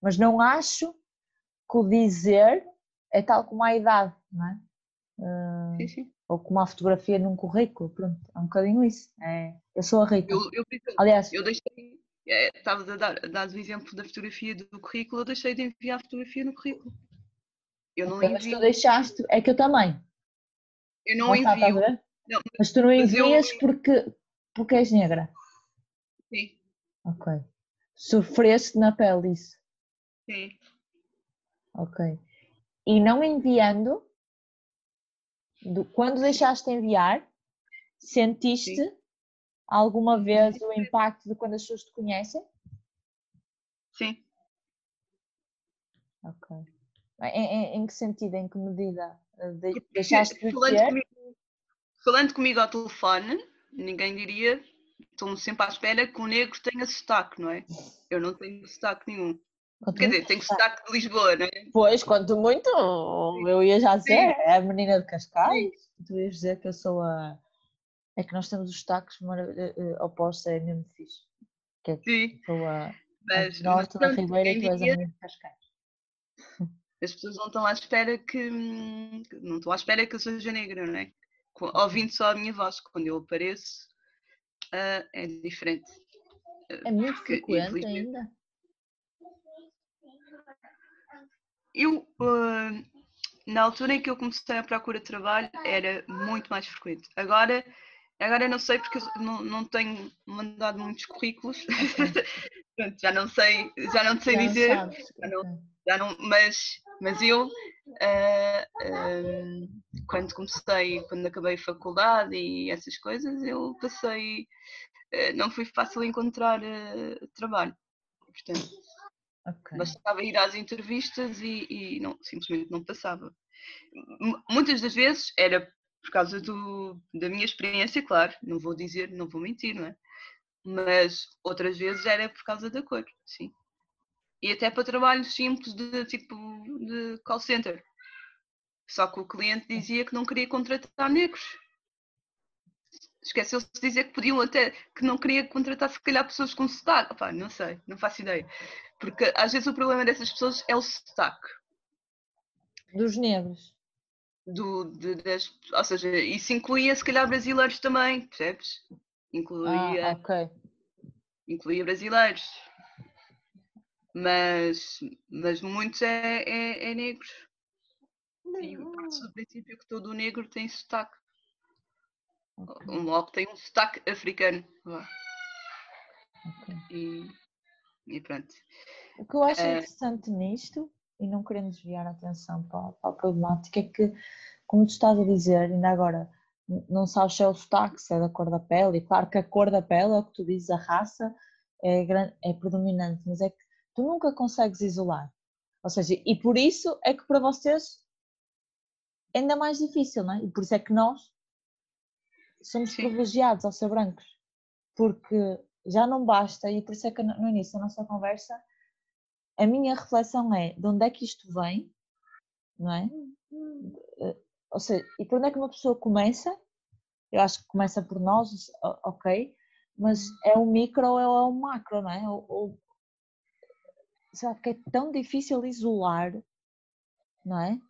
mas não acho que o dizer é tal como a idade, não é? sim, sim. Ou como a fotografia num currículo, pronto, é um bocadinho isso. É, eu sou a Rita. Eu, eu, Aliás, eu deixei é, estavas a dar, dar o exemplo da fotografia do currículo, eu deixei de enviar a fotografia no currículo. Eu não envio. Mas tu deixaste, é que eu também. Eu não, envio. Não, mas, tu não envias eu... porque, porque és negra? Sim. Ok. Sofreste na pele isso? Sim. Ok. E não enviando, quando deixaste de enviar, sentiste Sim alguma vez o impacto de quando as pessoas te conhecem? Sim. Ok. Em, em, em que sentido, em que medida? De, deixaste de falando ter? Comigo, falando comigo ao telefone, ninguém diria, estou-me sempre à espera que o negro tenha sotaque, não é? Eu não tenho sotaque nenhum. Quanto Quer dizer, tenho sotaque de Lisboa, não é? Pois, quanto muito, eu ia já dizer, Sim. é a menina de Cascais. Sim. Tu ias dizer que eu sou a é que nós temos os destaques uh, opostos, é mesmo fixe. Que é Sim. a, mas, norte da Ribeira e tu és a minha de Cascais. *laughs* As pessoas não estão à espera que. Não estão à espera que eu seja negra, não é? Ouvindo só a minha voz, quando eu apareço, uh, é diferente. É muito Porque, frequente ainda? Eu, uh, na altura em que eu comecei a procura de trabalho, era muito mais frequente. Agora Agora não sei porque não, não tenho mandado muitos currículos, *laughs* Pronto, já não sei, já não sei já dizer, já não, já não, mas, mas eu uh, uh, quando comecei, quando acabei a faculdade e essas coisas, eu passei, uh, não foi fácil encontrar trabalho, portanto, okay. bastava ir às entrevistas e, e não, simplesmente não passava. Muitas das vezes era por causa do, da minha experiência, claro, não vou dizer, não vou mentir, não é? Mas outras vezes era por causa da cor, sim. E até para trabalhos simples de tipo de call center. Só que o cliente dizia que não queria contratar negros. Esqueceu-se de dizer que podiam até, que não queria contratar se calhar pessoas com sotaque. Opa, não sei, não faço ideia. Porque às vezes o problema dessas pessoas é o sotaque. Dos negros do, de, das, ou seja, isso incluía se calhar brasileiros também, percebes? Incluía, ah, okay. incluía brasileiros. Mas, mas muitos é, é, é negros. E parte do princípio que todo negro tem sotaque. Okay. Um logo tem um sotaque africano. Okay. E, e pronto. O que eu acho uh, interessante nisto e não querendo desviar a atenção para, para a problemática, é que, como tu estás a dizer, ainda agora, não sabes se é o sotaque, se é da cor da pele, e claro que a cor da pele, é o que tu dizes, a raça é, é predominante, mas é que tu nunca consegues isolar. Ou seja, e por isso é que para vocês ainda mais difícil, não é? E por isso é que nós somos Sim. privilegiados ao ser brancos, porque já não basta, e por isso é que no início da nossa conversa, a minha reflexão é de onde é que isto vem, não é? Eh, ou seja, e por onde é que uma pessoa começa? Eu acho que começa por nós, ok, mas é o micro ou é o macro, não é? Ou, ou, sabe que é tão difícil isolar, não é?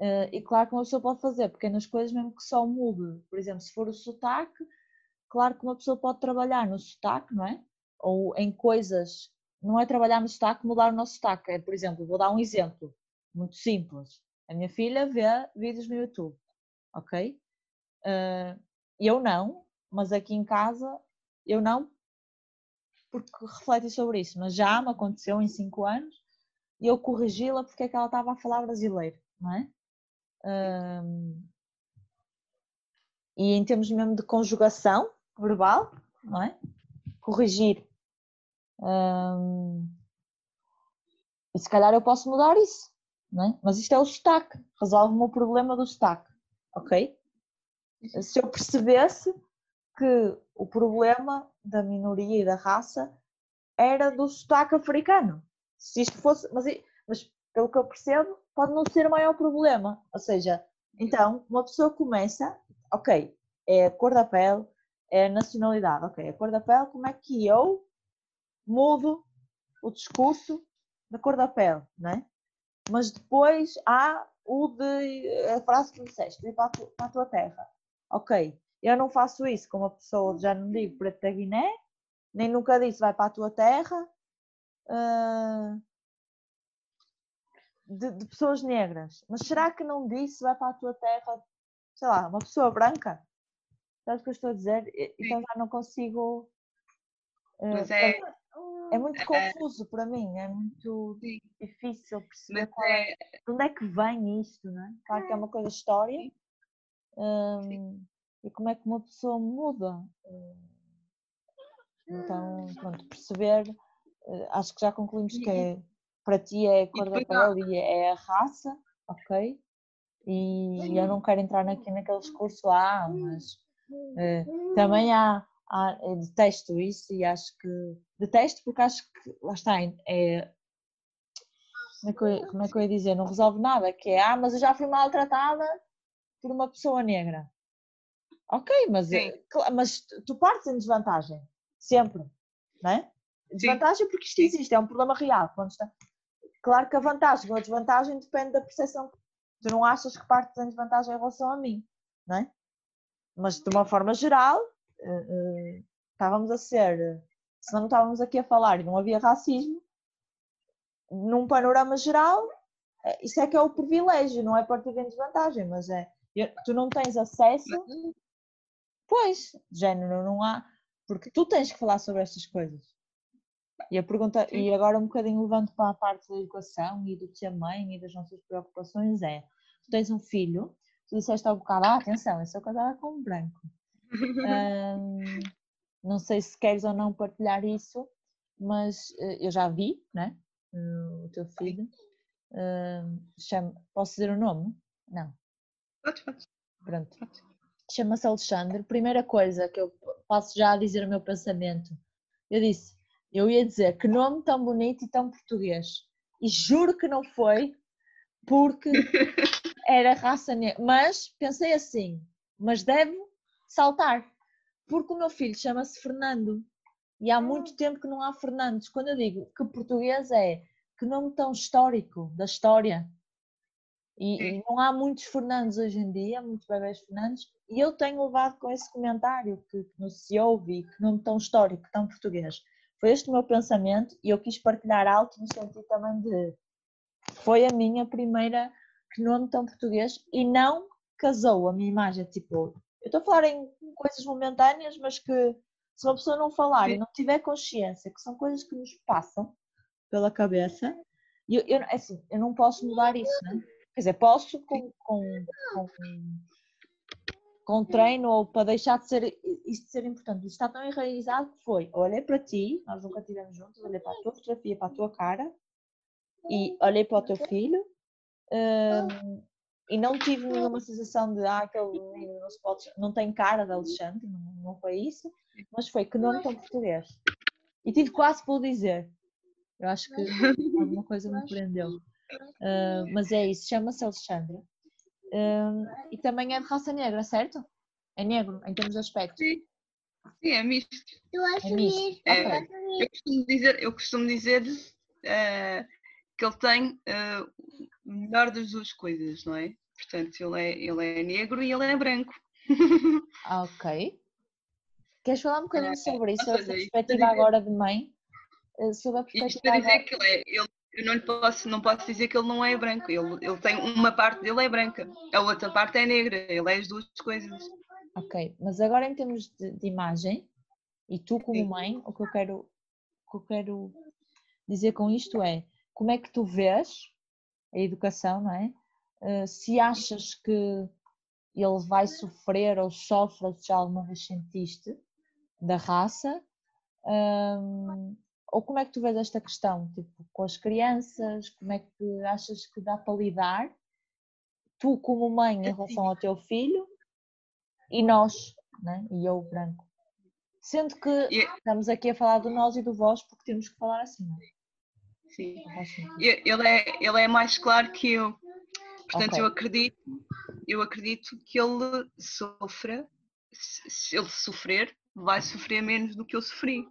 Uh, e claro que uma pessoa pode fazer pequenas coisas mesmo que só mude. Por exemplo, se for o sotaque, claro que uma pessoa pode trabalhar no sotaque, não é? Ou em coisas, não é trabalhar no sotaque, mudar o nosso sotaque. É, por exemplo, vou dar um exemplo muito simples. A minha filha vê vídeos no YouTube, ok? Uh, eu não, mas aqui em casa eu não, porque refleti sobre isso, mas já me aconteceu em 5 anos e eu corrigi-la porque é que ela estava a falar brasileiro, não é? Um, e em termos mesmo de conjugação verbal, não é? Corrigir. Um, e se calhar eu posso mudar isso, não é? Mas isto é o sotaque, resolve-me o problema do sotaque, ok? Se eu percebesse que o problema da minoria e da raça era do sotaque africano. Se isto fosse, mas, mas pelo que eu percebo, pode não ser o maior problema. Ou seja, então, uma pessoa começa, ok, é a cor da pele, é nacionalidade, ok, a cor da pele, como é que eu mudo o discurso da cor da pele, né? Mas depois há o de a frase que disseste, ir para a, tua, para a tua terra. Ok, eu não faço isso com uma pessoa, já não digo preto da Guiné, nem nunca disse vai para a tua terra, uh, de, de, pessoas negras. Mas será que não disse vai para a tua terra, sei lá, uma pessoa branca? Sabes o que eu estou a dizer? Então já não consigo. Uh, Mas é, é muito é, confuso para mim, é muito sim. difícil perceber é, de onde é que vem isto, não é? Claro que é uma coisa história. Um, e como é que uma pessoa muda. Então, pronto, perceber, eh, acho que já concluímos que é, para ti é a cor da pele e é a raça, ok? E eu não quero entrar aqui naquele discurso, ah, mas também há, há, detesto isso e acho que, detesto porque acho que, lá está, é, como é, que eu, como é que eu ia dizer, não resolve nada, que é, ah, mas eu já fui maltratada por uma pessoa negra. Ok, mas, eh, mas tu partes em desvantagem, sempre, não é? Desvantagem Sim. porque isto existe, é um problema real. Está... Claro que a vantagem ou a desvantagem depende da percepção. Tu não achas que partes em desvantagem em relação a mim, não é? Mas de uma forma geral, uh, uh, estávamos a ser, se não estávamos aqui a falar e não havia racismo, num panorama geral, isso é que é o privilégio, não é partir em desvantagem, mas é tu não tens acesso Pois, género, não há. Porque tu tens que falar sobre estas coisas. E a pergunta, Sim. e agora um bocadinho levando para a parte da educação e do ser mãe e das nossas preocupações é, tu tens um filho, tu disseste ao bocado, ah, atenção, eu sou casada com um branco. *laughs* não sei se queres ou não partilhar isso, mas uh, eu já vi, né? O teu filho. Chama, posso dizer o nome? Não. Pode, pode. Pronto. Chama-se Alexandre. Primeira coisa que eu passo já a dizer o meu pensamento. Eu disse, eu ia dizer que nome tão bonito e tão português. E juro que não foi porque *laughs* era raça negra. Mas pensei assim, mas deve saltar. Porque o meu filho chama-se Fernando. E há muito tempo que não há Fernandes. Quando eu digo que português é, que nome tão histórico da história. E, e, não há muitos Fernandes hoje em dia, muitos bebés Fernandes, e eu tenho levado com esse comentário que, que não se ouve, que não tão histórico, tão português. Foi este o meu pensamento e eu quis partilhar alto no sentido também de foi a minha primeira que nome tão português e não casou a minha imagem, tipo, eu estou a falar em coisas momentâneas, mas que se uma pessoa não falar e não tiver consciência que são coisas que nos passam pela cabeça, eu, eu, é assim, eu não posso mudar isso, né? Quer dizer, posso com, com, com, com treino ou para deixar de ser isto de ser importante. Isto está tão enraizado que foi, olhei para ti, nós nunca estivemos juntos, olhei para a tua fotografia, para a tua cara e olhei para o teu filho um, e não tive nenhuma sensação de ah, aquele menino não, se pode, não tem cara de Alexandre, não, não foi isso, mas foi que nome tão português. E tive quase por dizer. Eu acho que *laughs* alguma coisa me prendeu. Uh, mas é isso, chama-se Alexandre. Uh, e também é de raça negra, certo? É negro, em termos de aspecto. Sim, Sim é misto. Eu acho É misto. misto. É, Ok. eu costumo dizer, eu costumo dizer eh, que ele tem eh, melhor das duas coisas, não é? Portanto, ele é, ele é negro e ele é branco. Ah, ok. Queres falar um bocadinho É, sobre isso, sobre seja, isto perspectiva agora de mãe? Eh, Sobre a Isto perspectiva para dizer agora... que ele é. Ele, eu não lhe posso, não posso dizer que ele não é branco. Ele, ele tem uma parte dele é branca, a outra parte é negra. Ele é as duas coisas. Ok, mas agora em termos de, de imagem, e tu como Sim. mãe, o que eu quero, o que eu quero dizer com isto é como é que tu vês a educação, não é? Eh, se achas que ele vai sofrer ou sofre, ou se já alguma vez sentiste, da raça, hum, ou como é que tu vês esta questão, tipo, com as crianças, como é que achas que dá para lidar, tu como mãe em relação ao teu filho, e nós, né? e eu branco. Sendo que estamos aqui a falar do nós e do vós porque temos que falar assim, não é? Sim. Ele é, ele é mais claro que eu. Portanto, Ok. eu acredito, eu acredito que ele sofra. Se ele sofrer, vai sofrer menos do que eu sofri.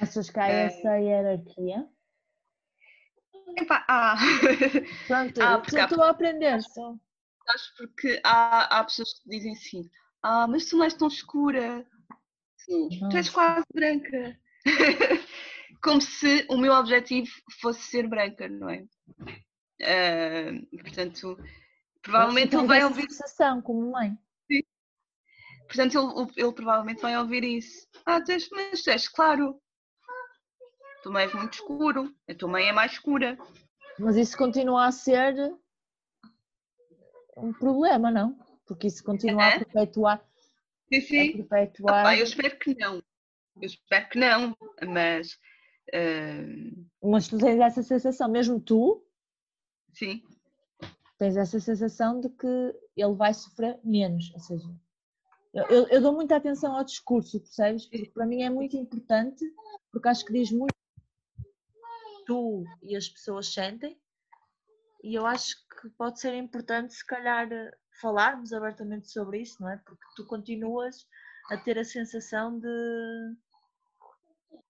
Achas que há É. essa hierarquia? Epá, ah, *laughs* Pronto, Ah, eu porque há- estou a aprender só. acho porque há, há pessoas que dizem assim: Ah, mas tu não és tão escura. Sim, tu és quase branca. *laughs* Como se o meu objetivo fosse ser branca, não é? Ah, portanto, provavelmente Tu ele vai ouvir. sensação como mãe. Portanto, ele, ele provavelmente vai ouvir isso. Ah, tu és, mas tu és claro. Tu não és muito escuro. A tua mãe é mais escura. Mas isso continua a ser um problema, não? Porque isso continua a É? perpetuar. Sim, A sim. perpetuar Opá, eu espero que não. Eu espero que não. Mas, ah, Mas tu tens essa sensação, mesmo tu sim. tens essa sensação de que ele vai sofrer menos. Ou seja, eu, eu- dou muita atenção ao discurso, percebes? Porque para mim é muito importante, porque acho que diz muito tu e as pessoas sentem, e eu acho que pode ser importante, se calhar, falarmos abertamente sobre isso, não é? Porque tu continuas a ter a sensação de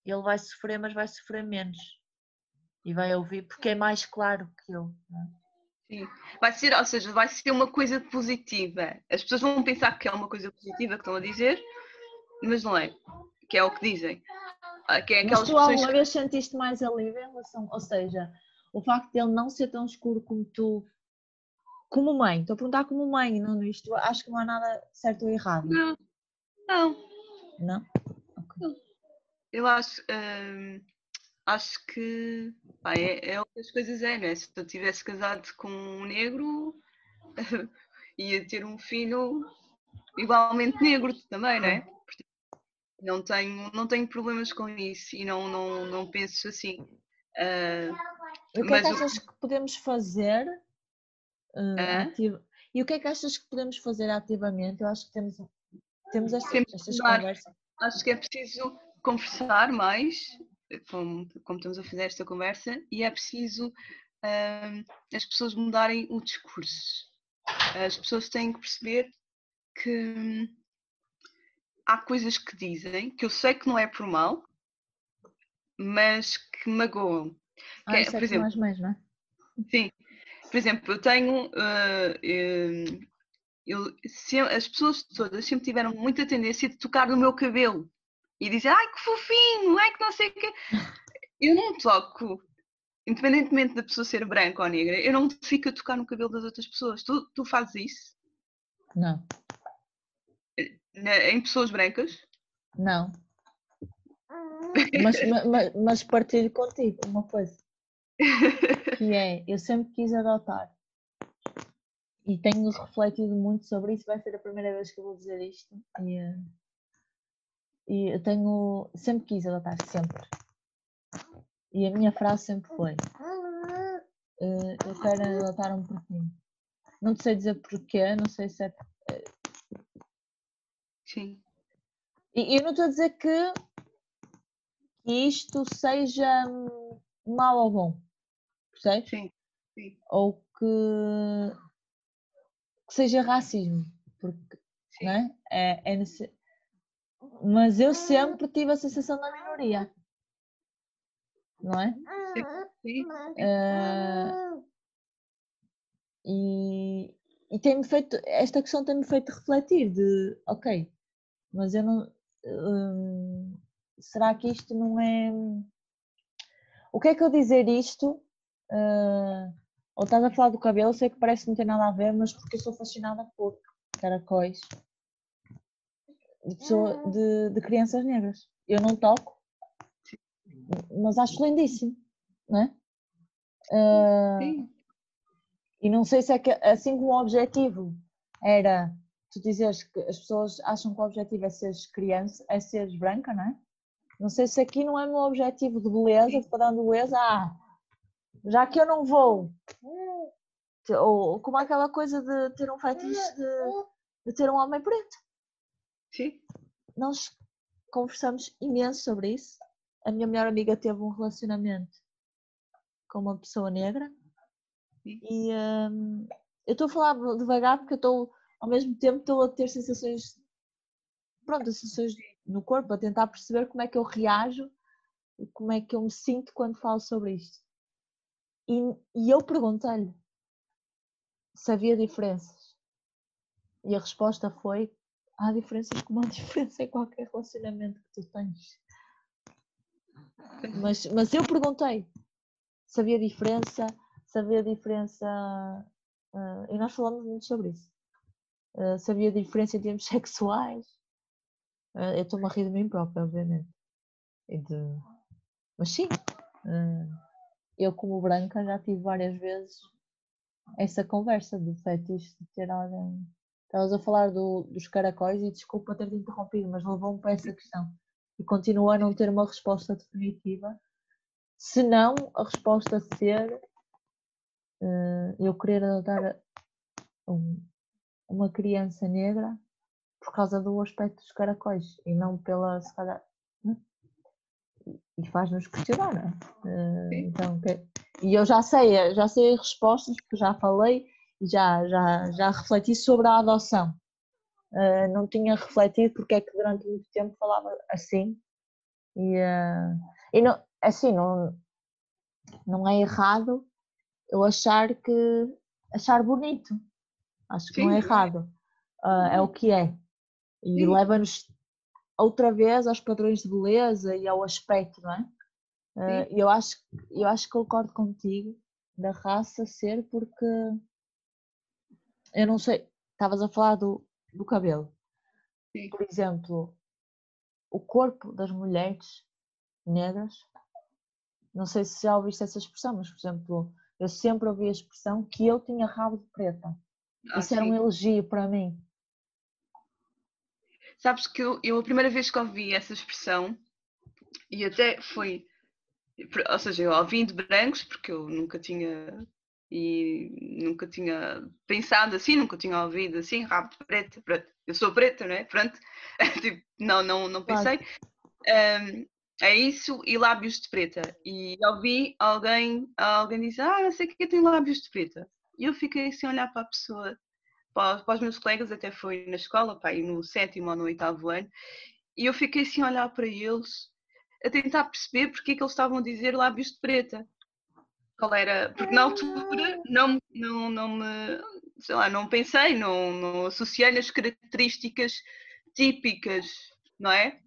ele vai sofrer, mas vai sofrer menos. E vai ouvir, porque é mais claro que eu. é? Sim. Vai ser, ou seja, vai ser uma coisa positiva. As pessoas vão pensar que é uma coisa positiva que estão a dizer, mas não é. Que é o que dizem. Ah, Que é Mas aquelas tu pessoas alguma que vez sentiste mais alívio em relação, ou seja, o facto de ele não ser tão escuro como tu, como mãe, estou a perguntar como mãe, não isto, acho que não há nada certo ou errado, Não, não. não? Eu acho, hum, acho que pá, é, é o que as coisas é, não é? Se eu tivesse casado com um negro, *laughs* ia ter um filho igualmente negro também, não é? Não tenho, não tenho problemas com isso e não, não, não penso assim. Ah, E o que é que Mas o- achas que podemos fazer eh, Hã? ativo- e o que é que achas que podemos fazer ativamente? Eu acho que temos, temos estas, Temos estas conversas. acho que é preciso conversar mais, como, como estamos a fazer esta conversa, e é preciso hum, as pessoas mudarem o discurso. As pessoas têm que perceber que hum, há coisas que dizem que eu sei que não é por mal, mas que magoam. Ah, é, isso é por exemplo, mães, não é? Sim. Por exemplo, eu tenho. hum, eu, se- as pessoas todas sempre tiveram muita tendência de tocar no meu cabelo e dizer ai que fofinho, ai que não sei o quê. Eu não toco, independentemente da pessoa ser branca ou negra, eu não fico a tocar no cabelo das outras pessoas. Tu, tu fazes isso Não, na- em pessoas brancas? não. *laughs* Mas, ma- ma- mas partilho contigo uma coisa. *laughs* que é, eu sempre quis adotar. E tenho refletido muito sobre isso, vai ser a primeira vez que eu vou dizer isto. E, eh, e eu tenho, sempre quis adotar, sempre. E a minha frase sempre foi, eh, eu quero adotar um porquinho. não sei dizer porquê, não sei se é. Sim. E eu não estou a dizer que isto seja mau ou bom, percebes? Sim. Sim. Ou que, que seja racismo, porque Sim. não é? É, é nesse- Mas eu sempre tive a sensação da minoria, não é? Sim. Ah, e e tem-me feito, esta questão tem-me feito refletir de, ok, mas eu não, hum, será que isto não é, o que é que eu dizer isto, ah, ou estás a falar do cabelo, sei que parece que não tem nada a ver, mas porque eu sou fascinada por caracóis de, pessoa, de, de crianças negras, eu não toco, mas acho lindíssimo, não é? Ah, Sim. E não sei se é que assim como o objetivo era tu dizeres que as pessoas acham que o objetivo é seres criança, é seres branca, não é? Não sei se aqui não é o meu objetivo de beleza, de padrão de beleza, ah, já que eu não vou, ou como aquela coisa de ter um fetiche de, de ter um homem preto. Sim. Nós conversamos imenso sobre isso. A minha melhor amiga teve um relacionamento com uma pessoa negra Sim. e hum, eu estou a falar devagar porque eu estou ao mesmo tempo estou a ter sensações pronto, sensações no corpo, a tentar perceber como é que eu reajo e como é que eu me sinto quando falo sobre isto. E, e eu perguntei-lhe se havia diferenças. E a resposta foi: há diferenças como há *laughs* diferença em qualquer relacionamento que tu tens. Mas, mas eu perguntei se havia diferença, se havia diferença, ah, e nós falamos muito sobre isso. Ah, se havia diferença em termos *laughs* sexuais. Ah, eu estou-me a rir de mim própria, obviamente. De- Mas sim, eu como branca já tive várias vezes essa conversa do fetiche de ter alguém. Estavas a falar do- dos caracóis e desculpa ter-te interrompido, mas levou-me para essa questão. E continuo a não ter uma resposta definitiva, se não a resposta ser eh, eu querer adotar um- uma criança negra por causa do aspecto dos caracóis e não pela se calhar, hum? e- faz-nos questionar, não é? Eh, Sim. então, que- e eu já sei, já sei as respostas porque já falei já, já, já refleti sobre a adoção. Eh, não tinha refletido porque é que durante muito tempo falava assim e, eh, e não, assim, não, não é errado eu achar que achar bonito. Acho que não Sim, é não é. errado. Ah, é o que é. E leva-nos outra vez aos padrões de beleza e ao aspecto, não é? E eu acho, eu acho que concordo contigo da raça ser porque eu não sei, estavas a falar do, do cabelo. Sim. Por exemplo, o corpo das mulheres negras, não sei se já ouviste essa expressão, mas por exemplo, eu sempre ouvi a expressão que eu tinha rabo de preta. Ah, Isso era um sim. elogio para mim. Sabes que eu, eu a primeira vez que ouvi essa expressão, e até foi, ou seja, eu ouvi de brancos, porque eu nunca tinha e nunca tinha pensado assim, nunca tinha ouvido assim, rabo de preta, pronto. Eu sou preta, não é? Pronto. *laughs* Tipo, não, não, não pensei. Ahm, é isso e lábios de preta. E ouvi alguém, alguém dizer, ah, não sei o que tenho lábios de preta. E eu fiquei assim a olhar para a pessoa, para, para os meus colegas, até foi na escola, pá, no sétimo ou no oitavo ano, e eu fiquei assim a olhar para eles, a tentar perceber porque é que eles estavam a dizer lábios de preta. Qual era? Porque na altura não, não, não me, sei lá, não pensei, não, não associei nas características típicas, não é?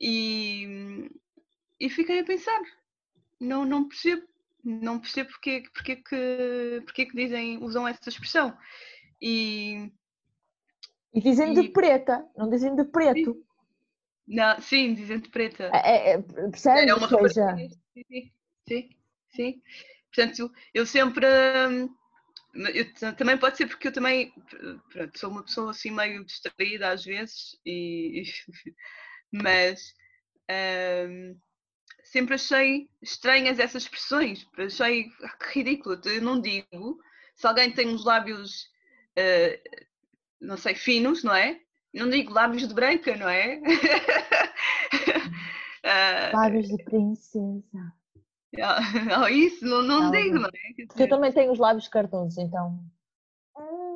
E, e fiquei a pensar, não, não percebo, não percebo porque, porque, que, porque que dizem, usam essa expressão. E E dizem de E- preta, não dizem de preto. não, sim, dizem de preta. É, é, percebes? É uma seja. Sim, sim, sim. Portanto, eu sempre. hum, eu também pode ser porque eu também pronto, sou uma pessoa assim meio distraída às vezes, e, *laughs* mas hum, sempre achei estranhas essas expressões. Achei que ridículo. Eu não digo. Se alguém tem uns lábios uh, não sei, finos, não é? Não digo lábios de branca, não é? *laughs* lábios de princesa. *laughs* Oh, isso, não, não digo, não é? Porque eu também tenho os lábios cartões, então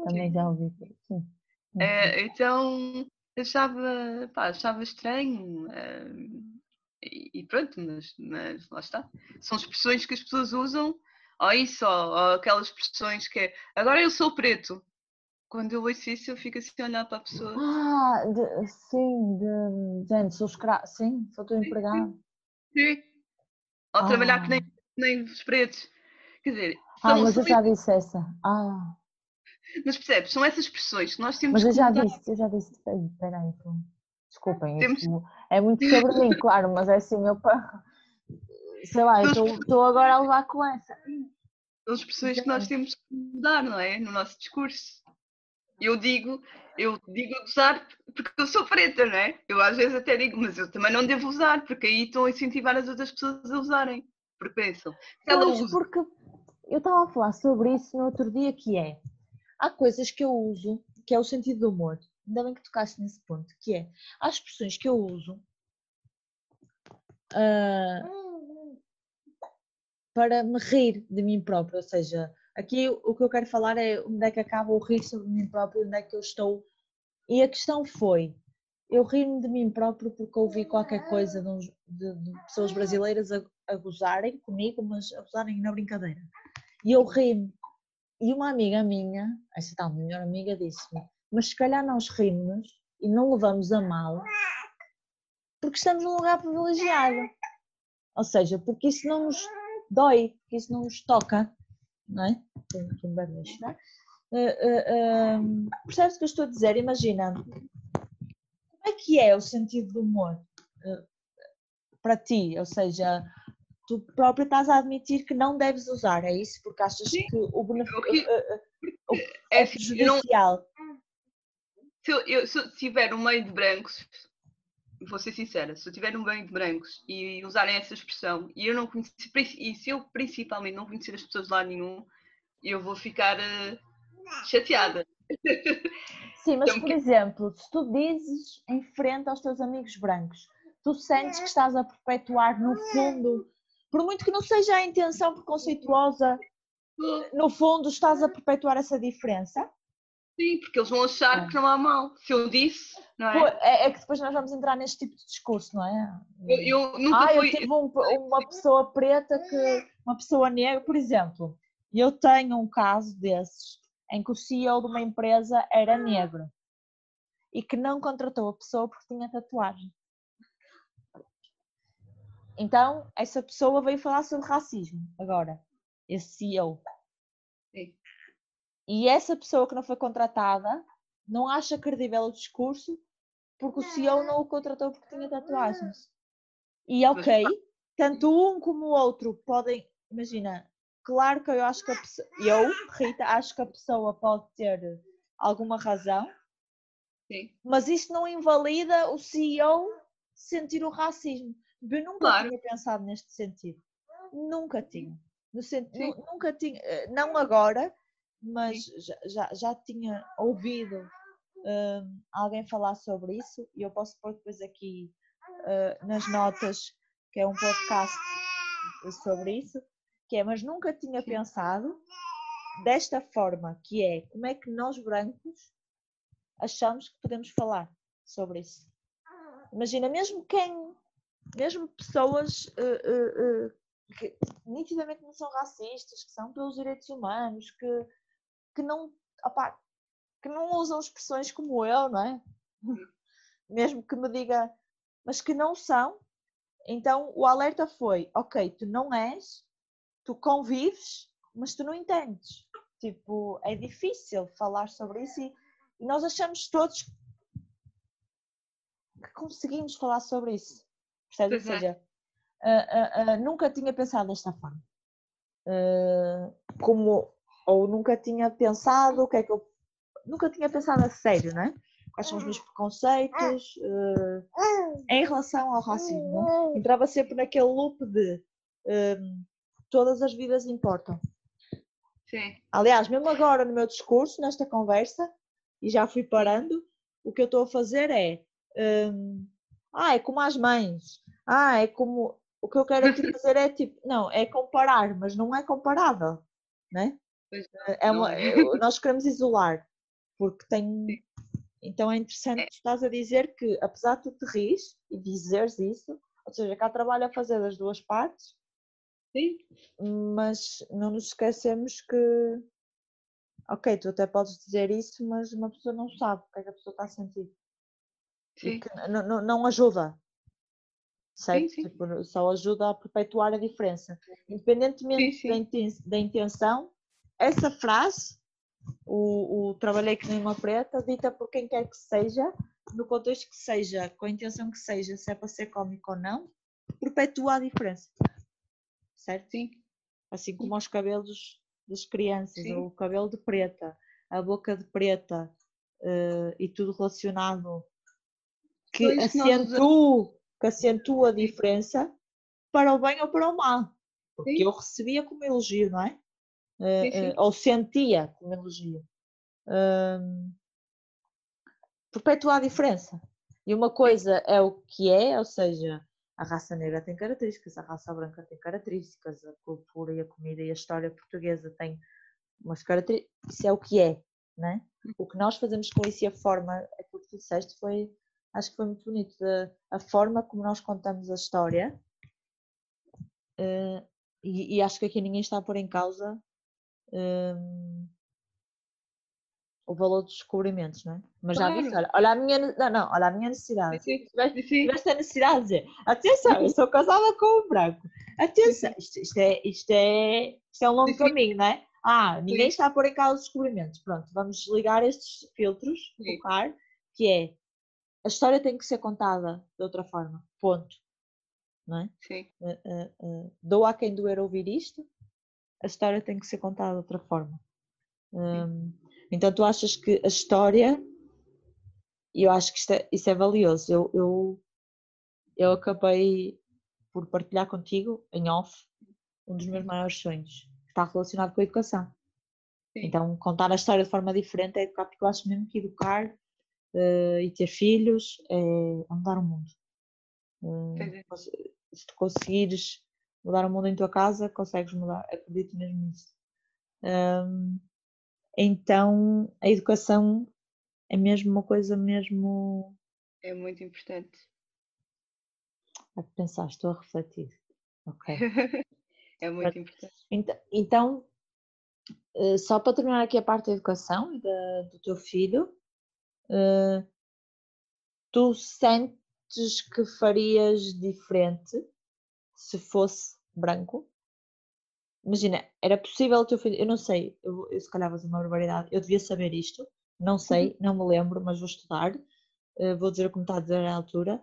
também já ouvi. Sim. Uh, então achava, pá, achava estranho. Uh, e, e, pronto, mas, mas lá está. São expressões que as pessoas usam, ou isso, ou, ou aquelas expressões que é agora eu sou preto. Quando eu ouço isso, eu fico assim a olhar para a pessoa. Ah, de, sim, de, gente, sou escravo, sim, sou teu empregado. Sim. Ou ah. trabalhar que nem, nem os pretos. Quer dizer, ah, mas eu já disse essa. Ah. Mas percebes, são essas expressões que nós temos Mas eu já disse, eu já disse, peraí, desculpem, temos... é muito sobre mim, *laughs* claro, mas é assim, eu. Sei lá, estou agora a levar com essa. São expressões que nós temos que mudar, não é? No nosso discurso. Eu digo, eu digo usar porque eu sou preta, não é? Eu às vezes até digo, mas eu também não devo usar, porque aí estão a incentivar as outras pessoas a usarem. Porque pensam, se ela usa. Porque eu estava a falar sobre isso no outro dia, que é há coisas que eu uso, que é o sentido do humor. Ainda bem que tocaste nesse ponto, que é há expressões que eu uso uh, para me rir de mim própria, ou seja, aqui o que eu quero falar é onde é que acaba o rir sobre mim próprio, onde é que eu estou. E a questão foi, eu ri-me de mim próprio porque ouvi qualquer coisa de, de, de pessoas brasileiras a, a, gozarem comigo, mas a gozarem na brincadeira. E eu ri-me. E uma amiga minha, essa tal melhor amiga, disse-me: Mas se calhar nós rimos e não levamos a mal porque estamos num lugar privilegiado. Ou seja, porque isso não nos dói, porque isso não nos toca. Não é? Tenho aqui um bebê uh, uh, uh, Percebes o que eu estou a dizer? Imagina, como é que é o sentido do humor uh, para ti? Ou seja, tu próprio estás a admitir que não deves usar, é isso? Porque achas Sim. que o benefício é, é prejudicial. Se eu, eu, se eu tiver um meio de brancos, vou ser sincera, se eu tiver um meio de brancos e usarem essa expressão e eu não conhecer, e se eu principalmente não conhecer as pessoas lá nenhum, eu vou ficar uh, chateada. *laughs* Sim, mas então, por que... exemplo, se tu dizes em frente aos teus amigos brancos, tu sentes que estás a perpetuar no fundo por muito que não seja a intenção preconceituosa, no fundo estás a perpetuar essa diferença? Sim, porque eles vão achar é. que não há mal. Se eu disse, não é? é? é? que depois nós vamos entrar neste tipo de discurso, não é? Eu, eu nunca ah, fui... eu tive um, uma pessoa preta que. Uma pessoa negra, por exemplo, eu tenho um caso desses em que o CEO de uma empresa era negro e que não contratou a pessoa porque tinha tatuagem. Então, essa pessoa veio falar sobre racismo agora, esse CEO. E essa pessoa que não foi contratada não acha credível o discurso porque o CEO não o contratou porque tinha tatuagens. E ok, tanto um como o outro podem, imagina, claro que eu acho que a pessoa, eu, Rita, acho que a pessoa pode ter alguma razão, Sim. mas isso não invalida o CEO sentir o racismo. Eu nunca claro. tinha pensado neste sentido. Nunca tinha. No sentido, nunca tinha, eh, não agora, mas já, já, já, tinha ouvido um, alguém falar sobre isso e eu posso pôr depois aqui uh, nas notas que é um podcast sobre isso, que é, mas nunca tinha pensado desta forma, que é como é que nós brancos achamos que podemos falar sobre isso. Imagina, mesmo quem mesmo pessoas uh, uh, uh, que nitidamente não são racistas, que são pelos direitos humanos, que, que, não, opa, que não usam expressões como eu, não é? *laughs* Mesmo que me diga, mas que não são. Então o alerta foi: ok, tu não és, tu convives, mas tu não entendes. Tipo, é difícil falar sobre isso e, e nós achamos todos que conseguimos falar sobre isso. Percebe? Ou seja, uh, uh, nunca tinha pensado desta forma. como, ou nunca tinha pensado o que é que eu. Nunca tinha pensado a sério, né? Quais são os meus preconceitos em relação ao racismo. Né? Entrava sempre naquele loop de todas as vidas importam. Sim. Aliás, mesmo agora no meu discurso, nesta conversa, e já fui parando, o que eu estou a fazer é. hum, ah, é como as mães. Ah, é como. O que eu quero aqui fazer é tipo. Não, é comparar, mas não é comparável. Né? Pois É uma, é. eu- nós queremos isolar, porque tem. Sim. Então é interessante É. tu estás a dizer que, apesar de tu te rires e dizeres isso, ou seja, cá trabalho a fazer das duas partes, Sim, mas não nos esquecemos que, ok, tu até podes dizer isso, mas uma pessoa não sabe o que é que a pessoa está a sentir. Sim, que não ajuda. Certo? sim. Tipo, só ajuda a perpetuar a diferença. Independentemente Sim, sim. da intenção, essa frase, o, o trabalhei que nem uma preta, dita por quem quer que seja, no contexto que seja, com a intenção que seja, se é para ser cómico ou não, perpetua a diferença. Certo? sim, Assim como aos cabelos das crianças, Sim. o cabelo de preta, a boca de preta eh, e tudo relacionado que Pois, acentua, que acentua a diferença para o bem ou para o mal. Porque Sim. eu recebia como elogio, não é? Eh, Sim, sim. eh, ou sentia como elogio. Perpetua a diferença. E uma coisa é o que é, ou seja, a raça negra tem características, a raça branca tem características, a cultura e a comida e a história portuguesa têm umas características. Isso é o que é, né? O que nós fazemos com isso e a forma, aquilo que tu disseste foi, acho que foi muito bonito, a, forma como nós contamos a história. eh, e, e acho que aqui ninguém está a pôr em causa hum, o valor dos descobrimentos, não é? Mas já viste, Claro. olha, olha a minha, não, não, olha a minha necessidade. Sim, sim. Sim, tiveste a necessidade de dizer, atenção, eu sou casada com um branco. Atenção, isto, isto é, isto, é, isto é um longo caminho, não é? Ah, ninguém está a pôr em causa os descobrimentos. Pronto, vamos desligar estes filtros, focar, que é a história tem que ser contada de outra forma. Ponto. Não é? Sim, eh, eh, eh, dou a quem doer ouvir isto, a história tem que ser contada de outra forma. Hum, então tu achas que a história, e eu acho que isto é, isso é valioso, eu, eu, eu acabei por partilhar contigo, em off, um dos meus maiores sonhos, que está relacionado com a educação. Sim. Então contar a história de forma diferente é educar, porque eu acho mesmo que educar eh, e ter filhos é, é mudar o mundo. Cons- se tu conseguires mudar o mundo em tua casa, consegues mudar, acredito mesmo nisso. Hum, então, a educação é mesmo uma coisa mesmo é muito importante. a pensar, estou a refletir. Ok. *laughs* é muito importante. Então, então, só para terminar aqui a parte da educação e da- do teu filho, eh, tu sentes que farias diferente se fosse branco? Imagina, era possível o teu filho, eu não sei, eu, eu se calhar vou dizer uma barbaridade, eu devia saber isto, não sei, não me lembro, mas vou estudar, eh, vou dizer como está a dizer à altura.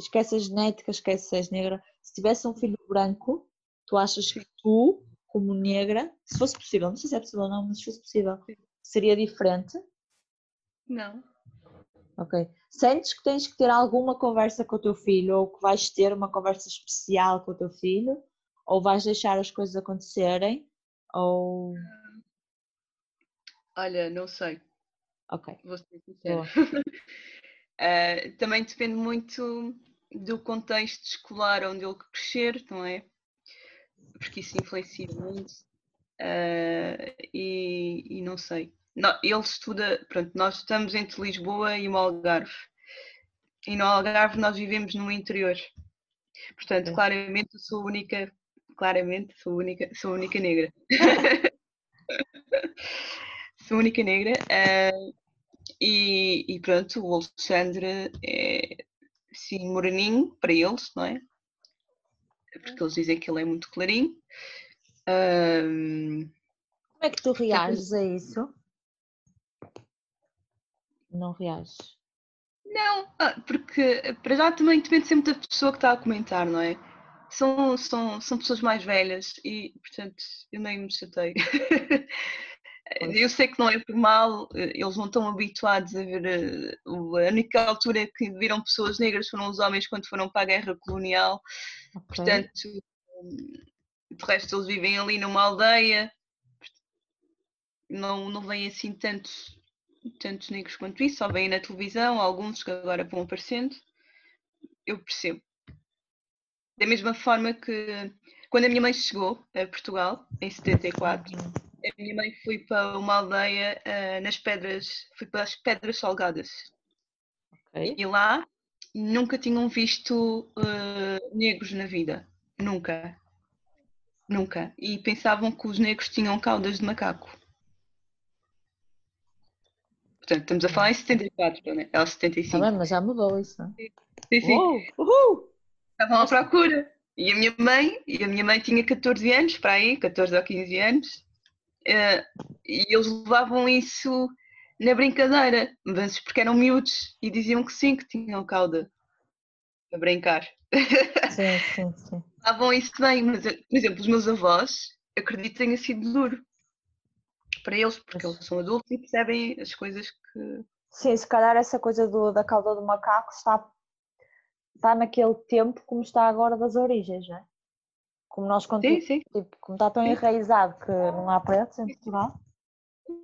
Esquece a genética, esquece se és negra. Se tivesse um filho branco, tu achas que tu, como negra, se fosse possível, não sei se é possível ou não, mas se fosse possível, seria diferente? Não, Ok. Sentes que tens que ter alguma conversa com o teu filho ou que vais ter uma conversa especial com o teu filho? Ou vais deixar as coisas acontecerem? Ou. olha, não sei, Ok. vou ser sincera. Ah, *laughs* também depende muito do contexto escolar onde ele crescer, não é? Porque isso influencia muito. Ah, e, e não sei. Ele estuda, pronto, nós estamos entre Lisboa e o Algarve. E no Algarve nós vivemos no interior. Portanto, claramente eu sou a única, claramente sou a única, sou única negra. *laughs* sou a única negra. ah, e, e pronto, o Alexandre é sim moreninho para eles, não é? Porque eles dizem que ele é muito clarinho. Ahm, Como é que tu reages a isso? Não reages. não, ah, porque para já também depende sempre da pessoa que está a comentar, não é? São, são, são pessoas mais velhas e, portanto, eu nem me chateio. *laughs* Pois. Eu sei que não é por mal, eh, eles não estão habituados a ver. eh, A única altura que viram pessoas negras foram os homens quando foram para a guerra colonial. Ok. Portanto, de resto eles vivem ali numa aldeia não, não vêm assim tantos, tantos negros quanto isso, só vêm na televisão, alguns que agora vão aparecendo. Eu percebo. Da mesma forma que quando a minha mãe chegou a Portugal, em 74, a minha mãe foi para uma aldeia uh, nas pedras, foi para as Pedras Salgadas. Okay. E lá nunca tinham visto uh, negros na vida. Nunca. Nunca. E pensavam que os negros tinham caudas de macaco. Portanto, estamos a falar em 74, não é? Ela 75. Tá bem, mas já mudou isso, não é? Sim, sim. Uhul! Uhul! Estavam à procura. E a minha mãe, e a minha mãe tinha 14 anos, para aí, 14 ou 15 anos, uh, e eles levavam isso na brincadeira, mas porque eram miúdos e diziam que sim, que tinham cauda a brincar. *laughs* Sim, sim, sim. Levavam isso bem, mas, por exemplo, os meus avós, acredito que tenha sido duro para eles, porque eles são adultos e percebem as coisas que. Sim, se calhar essa coisa do, da cauda do macaco está está naquele tempo como está agora das origens, não é? Como nós sim, sim. Tipo, como está tão sim. enraizado que não há pretos em Portugal,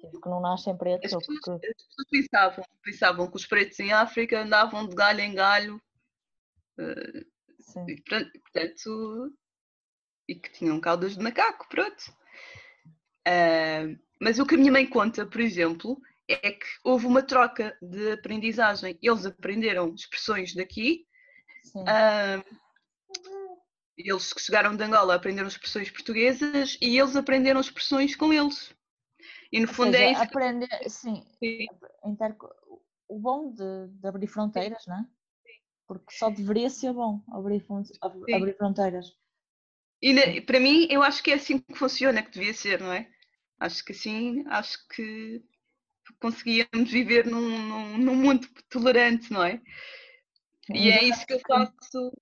tipo, que não nascem pretos. As pessoas, porque... as pessoas pensavam, pensavam que os pretos em África andavam de galho em galho. Uh, e, portanto, e que tinham caudas de macaco, pronto. Uh, mas o que a minha mãe conta, por exemplo, é que houve uma troca de aprendizagem. Eles aprenderam expressões daqui Uh, eles que chegaram de Angola aprenderam expressões portuguesas e eles aprenderam expressões com eles. E no Ou fundo seja, é isso. Aprender, sim, sim. O bom de, de, abrir fronteiras, não é? Porque só deveria ser bom abrir, abrir fronteiras. E na, para mim, eu acho que é assim que funciona, que devia ser, não é? Acho que assim, acho que conseguíamos viver num, num, num mundo tolerante, não é? E é isso que eu faço,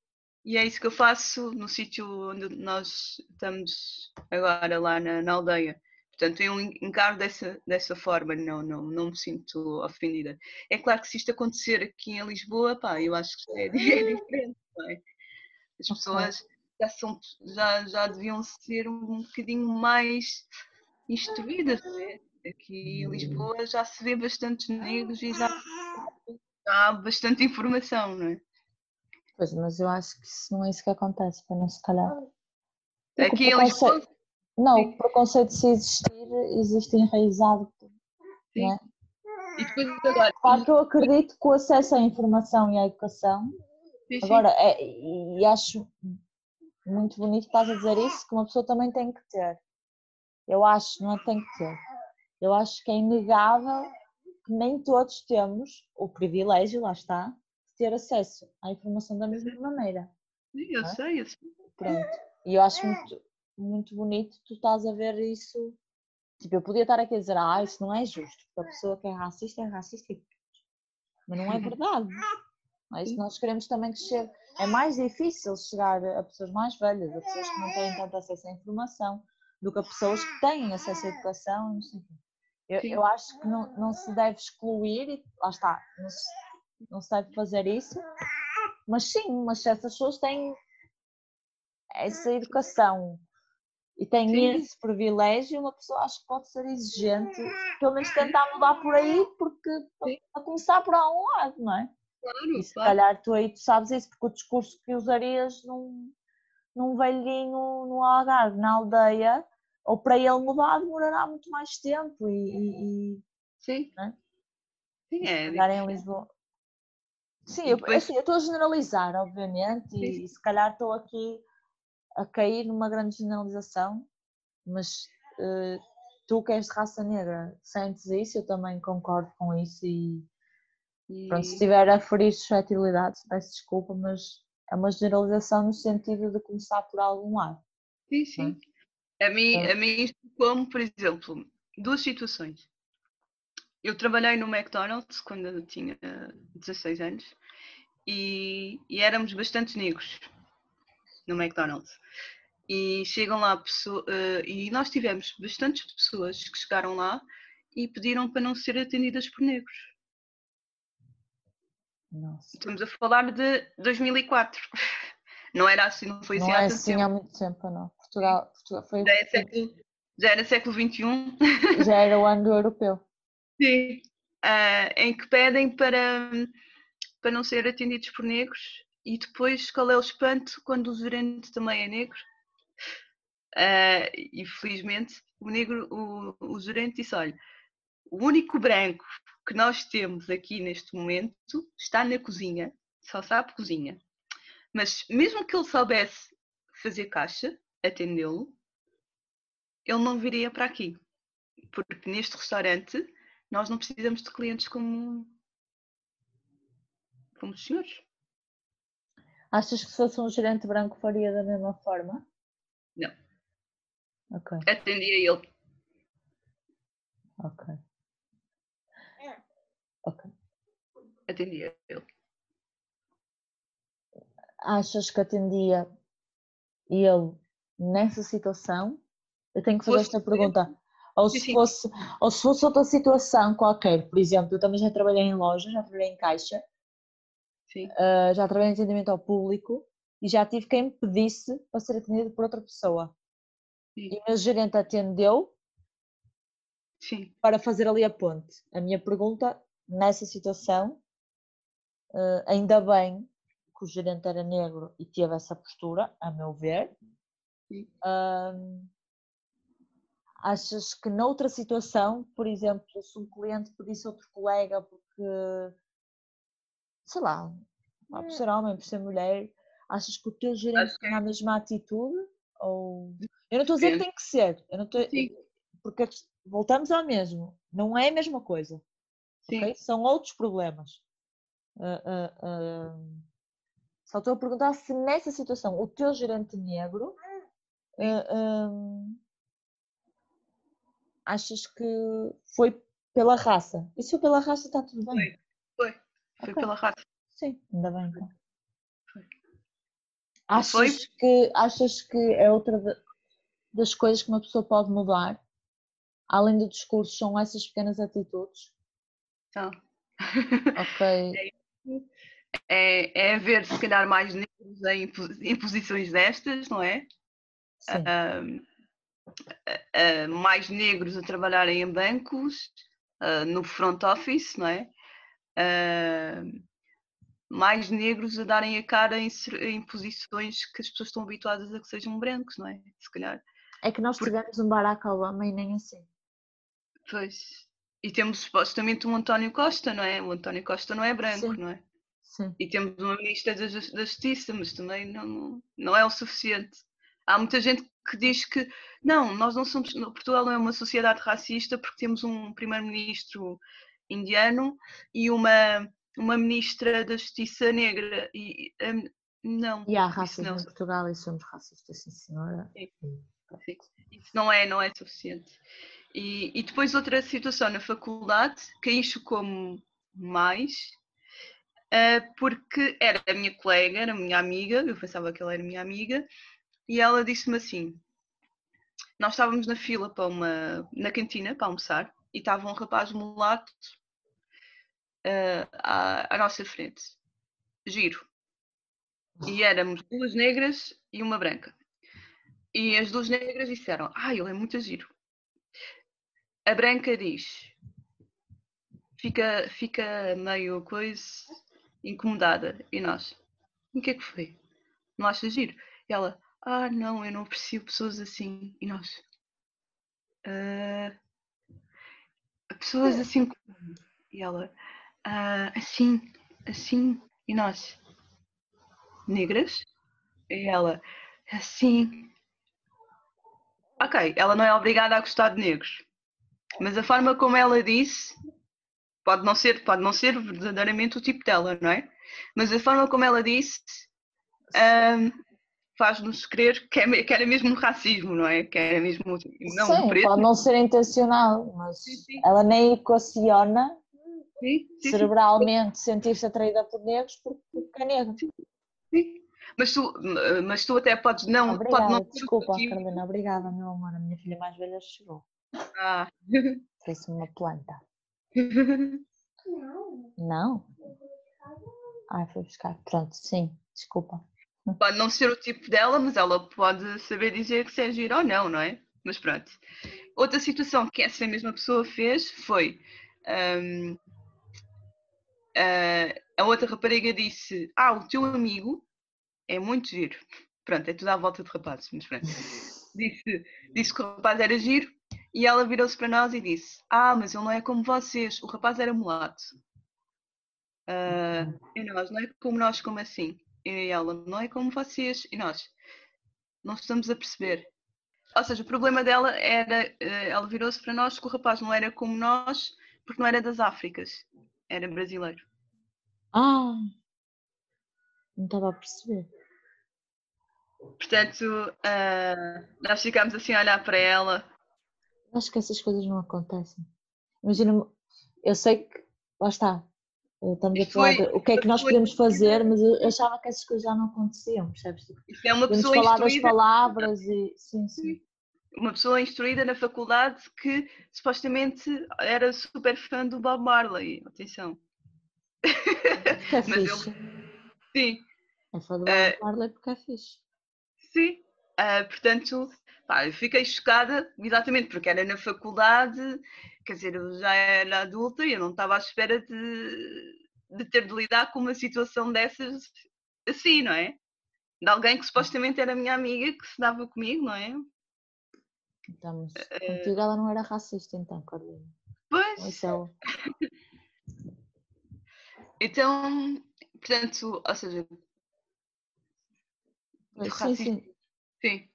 e é isso que eu faço no sítio onde nós estamos agora, lá na, na aldeia. Portanto, eu encaro dessa, dessa forma, não, não, não me sinto ofendida. É claro que se isto acontecer aqui em Lisboa, pá, eu acho que é, *laughs* é diferente, não é? As pessoas já, são, já, já deviam ser um bocadinho mais instruídas, não é? Aqui em Lisboa já se vê bastantes negros e já há bastante informação, não é? Pois, mas eu acho que isso não é isso que acontece, para não se calhar. Aqui em Lisboa. Não, o preconceito se existir, existe enraizado. Sim. Não é? E depois agora. Claro que eu acredito que o acesso à informação e à educação. Sim, sim. Agora, é, e acho muito bonito que estás a dizer isso, que uma pessoa também tem que ter. Eu acho, não tem que ter. Eu acho que é inegável nem todos temos o privilégio, lá está, de ter acesso à informação da mesma maneira. Sim, eu é? sei, eu sei. Pronto. E eu acho muito, muito bonito tu estás a ver isso. Tipo, eu podia estar aqui a dizer, ah, isso não é justo, porque a pessoa que é racista é racista. Mas não é verdade. Não é nós queremos também que chegue. É mais difícil chegar a pessoas mais velhas, a pessoas que não têm tanto acesso à informação, do que a pessoas que têm acesso à educação, não sei o quê. Eu, eu acho que não, não se deve excluir, e lá está, não se, não se deve fazer isso, mas sim, mas se essas pessoas têm essa educação e têm sim. esse privilégio, uma pessoa acho que pode ser exigente, pelo menos tentar mudar por aí, porque a começar por algum lado, não é? Claro, e se claro. calhar tu aí tu sabes isso, porque o discurso que usarias num, num velhinho no Algarve, na aldeia, ou para ele mudar demorará muito mais tempo e, e sim. né? sim é em Lisboa sim eu, depois... assim, eu estou a generalizar obviamente e, e, se calhar estou aqui a cair numa grande generalização mas uh, tu que és de raça negra sentes isso? Eu também concordo com isso e, e... Pronto, se estiver a ferir suscetibilidades peço desculpa mas é uma generalização no sentido de começar por algum lado sim sim a mim, a mim como, por exemplo, duas situações. Eu trabalhei no McDonald's quando eu tinha 16 anos e, e éramos bastante negros no McDonald's. E chegam lá pessoas, uh, e nós tivemos bastantes pessoas que chegaram lá e pediram para não ser atendidas por negros. Nossa. Estamos a falar de 2004. *laughs* Não era assim, não foi assim não há é assim há muito tempo, não. Portugal, Portugal foi. Já é século, já era século XXI. *laughs* Já era o ano europeu. Sim. Uh, em que pedem para, para não ser atendidos por negros e depois qual é o espanto quando o gerente também é negro? Uh, e felizmente o negro, o, o gerente disse, olha, o único branco que nós temos aqui neste momento está na cozinha, só sabe cozinha. Mas mesmo que ele soubesse fazer caixa, atendê-lo, ele não viria para aqui. Porque neste restaurante nós não precisamos de clientes como, como os senhores. Achas que se fosse um gerente branco faria da mesma forma? Não. Ok. Atendia ele. Ok. Ok. Atendia ele. Achas que atendia ele nessa situação? Eu tenho que fazer esta pergunta. Ou se, fosse, ou se fosse outra situação qualquer, por exemplo, eu também já trabalhei em loja, já trabalhei em caixa, uh, já trabalhei em atendimento ao público e já tive quem me pedisse para ser atendido por outra pessoa. Sim. E o meu gerente atendeu Sim. para fazer ali a ponte. A minha pergunta, nessa situação, uh, ainda bem que o gerente era negro e teve essa postura, a meu ver. Achas que noutra situação, por exemplo, se um cliente pedisse outro colega porque, sei lá, por ser homem, por ser mulher, achas que o teu gerente tem a mesma atitude? Ou... Eu não estou a dizer que tem que ser, eu não estou... porque voltamos ao mesmo, não é a mesma coisa. Okay? São outros problemas. Uh, uh, uh, só estou a perguntar se nessa situação o teu gerente negro achas que foi pela raça? E se foi pela raça está tudo bem? Foi, foi, foi okay. pela raça. Sim, ainda bem então. Foi. Achas que, achas que é outra das coisas que uma pessoa pode mudar? Além do discurso, são essas pequenas atitudes? São. Ok. *laughs* É, é haver, se calhar, mais negros em, em posições destas, não é? Uh, mais negros a trabalharem em bancos, uh, no front office, não é? mais negros a darem a cara em, em, posições que as pessoas estão habituadas a que sejam brancos, não é? Se calhar. É que nós Porque... tivemos um Barack Obama e nem assim. Pois. E temos supostamente um António Costa, não é? O António Costa não é branco, Sim. não é? Sim. E temos uma ministra da, Justiça, mas também não, não é o suficiente. Há muita gente que diz que não, nós não somos, Portugal não é uma sociedade racista porque temos um primeiro-ministro indiano e uma, uma ministra da Justiça negra. E, um, não. E há racismo não. em Portugal e somos racistas, sim senhora. Sim. Sim. Isso não é, não é suficiente. E, e depois outra situação na faculdade, que aí chocou-me mais, uh, porque era a minha colega, era a minha amiga, eu pensava que ela era minha amiga, e ela disse-me assim: nós estávamos na fila para uma, na cantina para almoçar e estava um rapaz mulato uh, à, à nossa frente, giro. E éramos duas negras e uma branca. E as duas negras disseram: Ah, ele é muito giro. A branca diz: Fica, fica meio coisa incomodada. E nós: O que é que foi? Não achas giro? E ela: ah, não, eu não aprecio pessoas assim. E nós? Uh, pessoas assim. E ela? Uh, assim, assim. E nós? Negras? E ela? Assim. Ok, ela não é obrigada a gostar de negros. Mas a forma como ela disse pode não ser, pode não ser verdadeiramente o tipo dela, não é? Mas a forma como ela disse um, faz-nos crer que, é, que, era mesmo racismo, não é? Que era mesmo não sim, preto. pode não ser intencional, mas sim, sim. ela nem equaciona cerebralmente sentir-se atraída por negros porque, é negro. Sim. Mas tu, mas tu até podes não. Obrigada, pode não desculpa, Carolina, obrigada, meu amor. A minha filha mais velha chegou. Ah. Trouxe uma planta. Não. *laughs* Não? Ai, foi buscar. Pronto, sim, desculpa. Pode não ser o tipo dela, mas ela pode saber dizer que se é giro ou não, não é? Mas pronto. Outra situação que essa mesma pessoa fez foi. Um, uh, a outra rapariga disse: Ah, o teu amigo é muito giro. Pronto, é tudo à volta de rapazes, mas pronto. *laughs* Disse, disse que o rapaz era giro e ela virou-se para nós e disse: Ah, mas ele não é como vocês, o rapaz era mulato. Uh, e nós, não é como nós, como assim? E ela, não é como vocês. E nós, não estamos a perceber. Ou seja, o problema dela era, eh, ela virou-se para nós que o rapaz não era como nós, porque não era das Áfricas, era brasileiro. Ah, não estava a perceber. Portanto, uh, nós ficámos assim a olhar para ela. Acho que essas coisas não acontecem. Imagina, eu sei que, lá está, estamos a falar de, o que é que nós podemos fazer, mas eu achava que essas coisas já não aconteciam, percebes? Isso é uma pessoa falar das palavras e sim, sim. Uma pessoa instruída na faculdade que supostamente era super fã do Bob Marley. Atenção. Que é *laughs* mas fixe. sim. É fã do Bob uh, Marley porque é fixe. Sim. Uh, portanto, pá, eu fiquei chocada, exatamente, porque era na faculdade, quer dizer, eu já era adulta e eu não estava à espera de, de ter de lidar com uma situação dessas assim, não é? De alguém que supostamente era minha amiga, que se dava comigo, não é? Então, mas uh, contigo ela não era racista, então, Carolina. Pois. É então, portanto, ou seja. Sim, sim. Sim.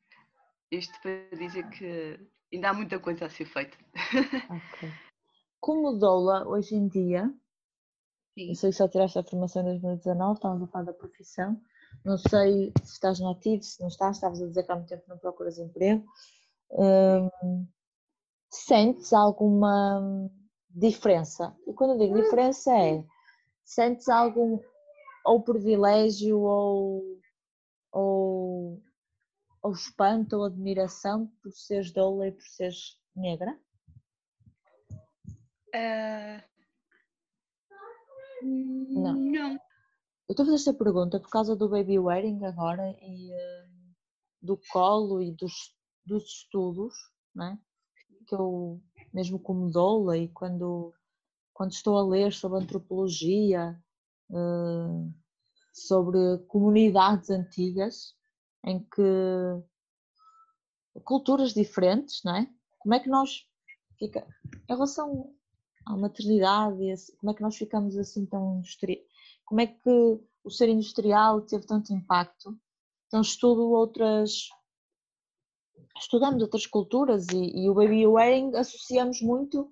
Isto para dizer que ainda há muita coisa a ser feita. *laughs* Ok. Como doula, hoje em dia, Sim. eu sei que só tiraste a formação em 2019, estamos a falar da profissão. Não sei se estás no ativo, se não estás, estavas a dizer que há muito tempo não procuras emprego. Hum, sentes alguma diferença? E quando eu digo diferença é, sentes algum ou privilégio ou, ou ou espanto ou admiração por seres doula e por seres negra? Uh... Não. não. Eu estou a fazer esta pergunta por causa do baby wearing agora e uh, do colo e dos, dos estudos, né? que eu, mesmo como doula e quando, quando estou a ler sobre antropologia, uh, sobre comunidades antigas, em que culturas diferentes, não é? Como é que nós fica em relação à maternidade, como é que nós ficamos assim tão industrial? Como é que o ser industrial teve tanto impacto? Então estudo outras estudamos outras culturas e, e o baby wearing associamos muito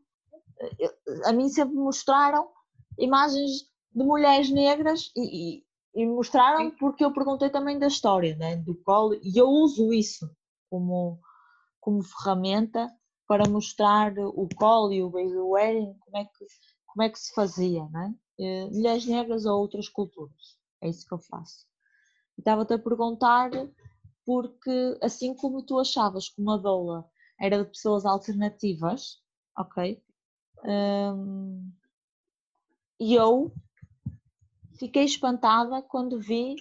eh, a mim sempre mostraram imagens de mulheres negras e, e mostraram porque eu perguntei também da história né, do colo e eu uso isso como, como ferramenta para mostrar o colo e o baby wearing, como é que, como é que se fazia, né? mulheres negras ou outras culturas. É isso que eu faço. Estava-te a perguntar porque assim como tu achavas que uma doula era de pessoas alternativas, ok? Um, e eu fiquei espantada quando vi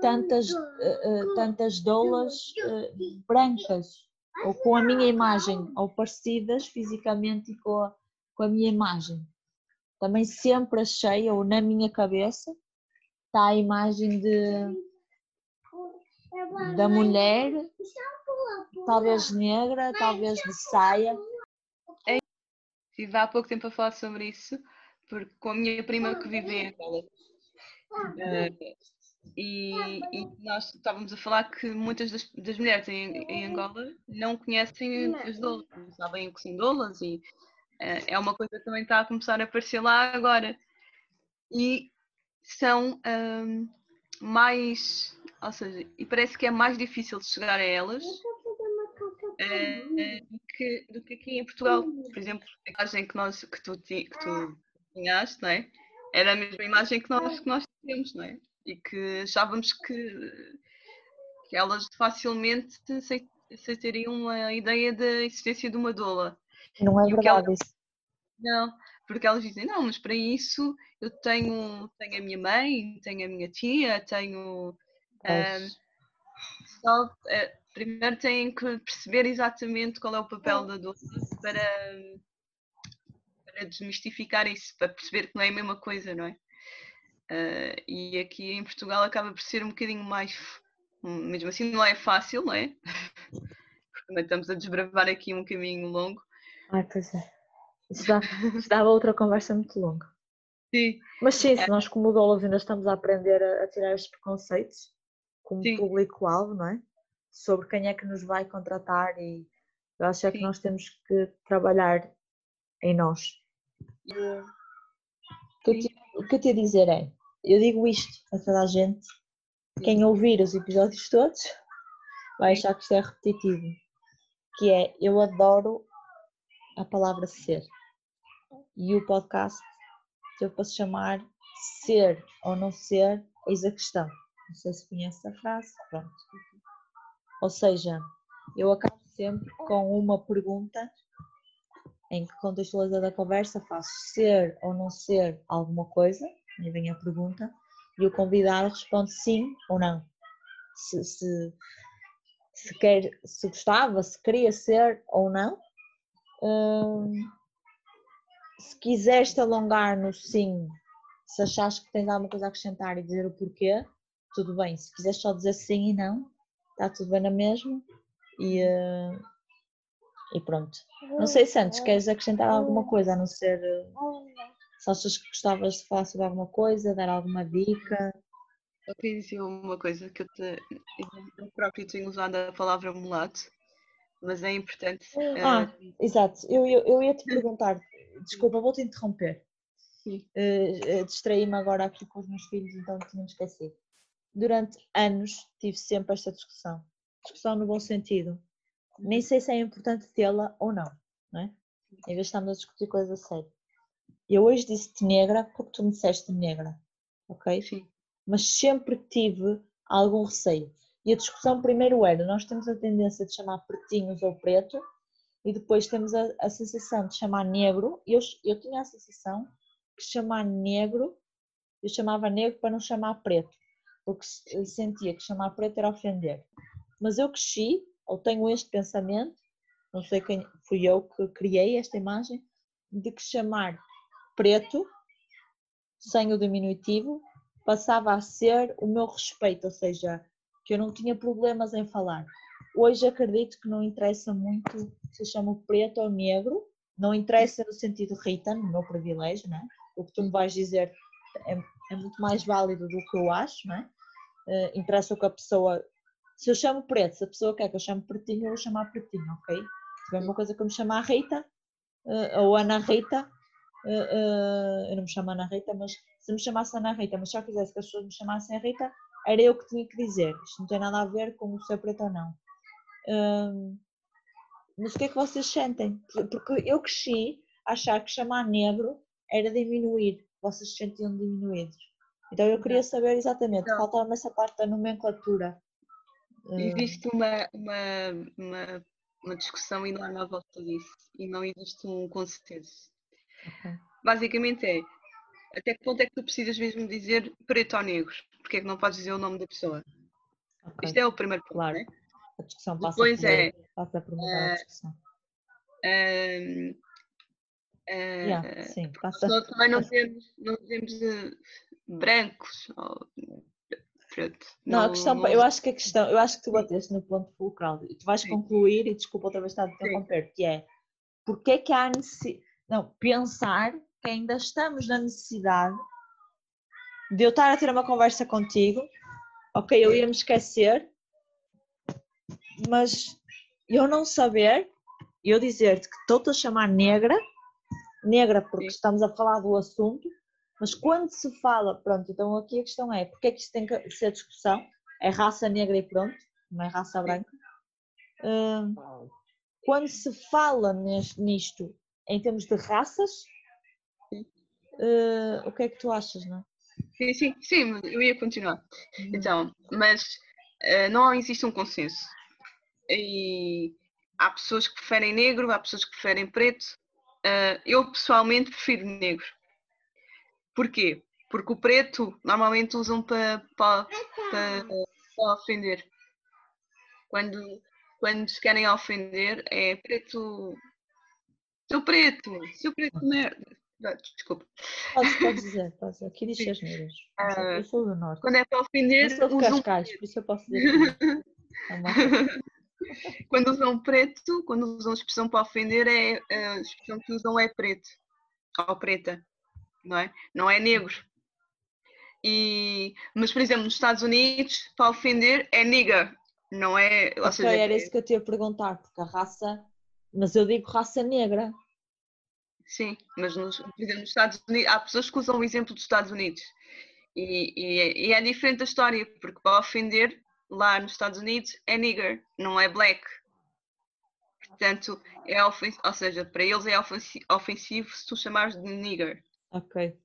tantas, uh, tantas doulas uh, brancas, ou com a minha imagem, ou parecidas fisicamente com a, com a minha imagem. Também sempre achei, ou na minha cabeça, está a imagem de, da mulher, talvez negra, talvez de saia. Estive há pouco tempo a falar sobre isso porque com a minha prima que vive em Angola. Uh, e, e, nós estávamos a falar que muitas das, das mulheres em, em, Angola não conhecem as doulas, não sabem o que são doulas e uh, é uma coisa que também está a começar a aparecer lá agora. E são um, mais, ou seja, e parece que é mais difícil de chegar a elas uh, do, que, do que aqui em Portugal. Por exemplo, a imagem que, nós, que, tu, que tu desenhaste, não é? Era a mesma imagem que nós, que nós tínhamos, não é? E que achávamos que, que elas facilmente aceitariam a ideia da existência de uma doula. Não é verdade isso. Não, porque elas dizem, não, mas para isso eu tenho, tenho a minha mãe, tenho a minha tia, tenho. Um, só, é, primeiro têm que perceber exatamente qual é o papel da dor para, para desmistificar isso, para perceber que não é a mesma coisa, não é? Uh, e aqui em Portugal acaba por ser um bocadinho mais, mesmo assim não é fácil, não é? Porque estamos a desbravar aqui um caminho longo. Ai, pois é. Isso, dá, isso dava outra conversa muito longa. Sim. Mas sim, se é. nós como odólogos ainda estamos a aprender a, a tirar estes preconceitos como público-alvo, não é? Sobre quem é que nos vai contratar e eu acho é que nós temos que trabalhar em nós. O que, te, o que eu te dizer é, eu digo isto a toda a gente, quem ouvir os episódios todos vai achar que isto é repetitivo, que é, eu adoro a palavra ser. E o podcast teve para se chamar Ser ou Não Ser, eis a questão. Não sei se conhece a frase, pronto. Ou seja, eu acabo sempre com uma pergunta em que contextualizada a conversa faço ser ou não ser alguma coisa, aí vem a pergunta, e o convidado responde sim ou não. Se, se, se, quer, se gostava, se queria ser ou não. Hum, se quiseres te alongar no sim, se achares que tens alguma coisa a acrescentar e dizer o porquê, tudo bem. Se quiseres só dizer sim e não, está tudo bem na mesma. E, uh, e pronto. Não sei se antes queres acrescentar alguma coisa, a não ser uh, se achas que gostavas de falar sobre alguma coisa, dar alguma dica. Eu queria dizer uma coisa que eu, te, eu próprio tenho usado a palavra mulato, mas é importante. Ah, uh, exato. Eu, eu, eu ia te perguntar, desculpa, vou-te interromper. Uh, Distraí-me agora aqui com os meus filhos, então tinha-me esquecido. Durante anos tive sempre esta discussão. Discussão no bom sentido. Nem sei se é importante tê-la ou não, não é? Em vez de estarmos a discutir coisas a sério. Eu hoje disse-te negra porque tu me disseste negra, ok? Sim. Mas sempre tive algum receio. E a discussão primeiro era, nós temos a tendência de chamar pretinhos ou preto, e depois temos a, a sensação de chamar negro. Eu, eu tinha a sensação que chamar negro, eu chamava negro para não chamar preto, porque sentia que chamar preto era ofender. Mas eu cresci, ou tenho este pensamento, não sei quem fui eu que criei esta imagem, de que chamar preto, sem o diminutivo, passava a ser o meu respeito, ou seja, que eu não tinha problemas em falar. Hoje acredito que não interessa muito se chamo preto ou negro, não interessa no sentido Rita, no meu privilégio, né? o que tu me vais dizer é, é, muito mais válido do que eu acho, não é? Uh, interessa o que a pessoa. Se eu chamo preto, se a pessoa quer que eu chame pretinho, eu vou chamar pretinho, ok? Se é uma coisa que eu me chamar Rita, uh, ou Ana Rita, uh, eu não me chamo Ana Rita, mas se me chamasse Ana Rita, mas só quisesse que as pessoas me chamassem Rita, era eu que tinha que dizer. Isto não tem nada a ver com o ser preto ou não. Uh, mas o que é que vocês sentem? Porque eu cresci a achar que chamar negro era diminuir. Vocês se sentiam diminuídos. Então eu queria saber exatamente, faltava-me essa parte da nomenclatura. Existe uma, uma, uma, uma, discussão enorme à volta disso e não existe um consenso. Okay. Basicamente é até que ponto é que tu precisas mesmo dizer preto ou negro? Porque é que não podes dizer o nome da pessoa? Okay. Isto é o primeiro ponto, claro. Né? A discussão passa Depois por, é, passa por mudar uh, a discussão. Uh, uh, yeah, sim, passa, também não temos, não temos brancos ou preto. Não, não, a questão, não... eu acho que a questão, eu acho que tu bateste no ponto fulcral tu vais sim. concluir, e desculpa outra vez estar a interromper, que é porque é que há necessidade, não, pensar que ainda estamos na necessidade de eu estar a ter uma conversa contigo, ok, eu ia me esquecer, mas eu não saber, eu dizer-te que estou-te a chamar negra, negra porque estamos a falar do assunto, mas quando se fala, pronto, então aqui a questão é, porque é que isto tem que ser discussão? É raça negra e pronto, não é raça branca. Hum, quando se fala nisto em termos de raças, uh, o que é que tu achas, não é? Sim, sim, sim, eu ia continuar. Uhum. Então, mas uh, não existe um consenso. E há pessoas que preferem negro, há pessoas que preferem preto. Uh, eu pessoalmente prefiro negro. Porquê? Porque o preto normalmente usam para, para, para, para ofender. quando, quando se querem ofender, é preto. Seu preto, seu preto merda. Desculpa. Posso, pode dizer, pode dizer. Aqui diz as *laughs* neiras. Eu sou do norte. Quando é para ofender. Eu sou de Cascais, por isso eu posso dizer. Uma... *laughs* quando usam preto, quando usam expressão para ofender, é, a expressão que usam é preto ou preta, não é? Não é negro. E, mas, por exemplo, nos Estados Unidos, para ofender é nigger, não é? Ou seja, era isso que eu te ia perguntar, porque a raça. Mas eu digo raça negra. Sim, mas nos, por exemplo, nos Estados Unidos, há pessoas que usam o exemplo dos Estados Unidos. E, e, e é diferente a história, porque para ofender lá nos Estados Unidos é nigger, não é black. Portanto, é ofensivo, ou seja, para eles é ofensivo se tu chamares de nigger. Ok.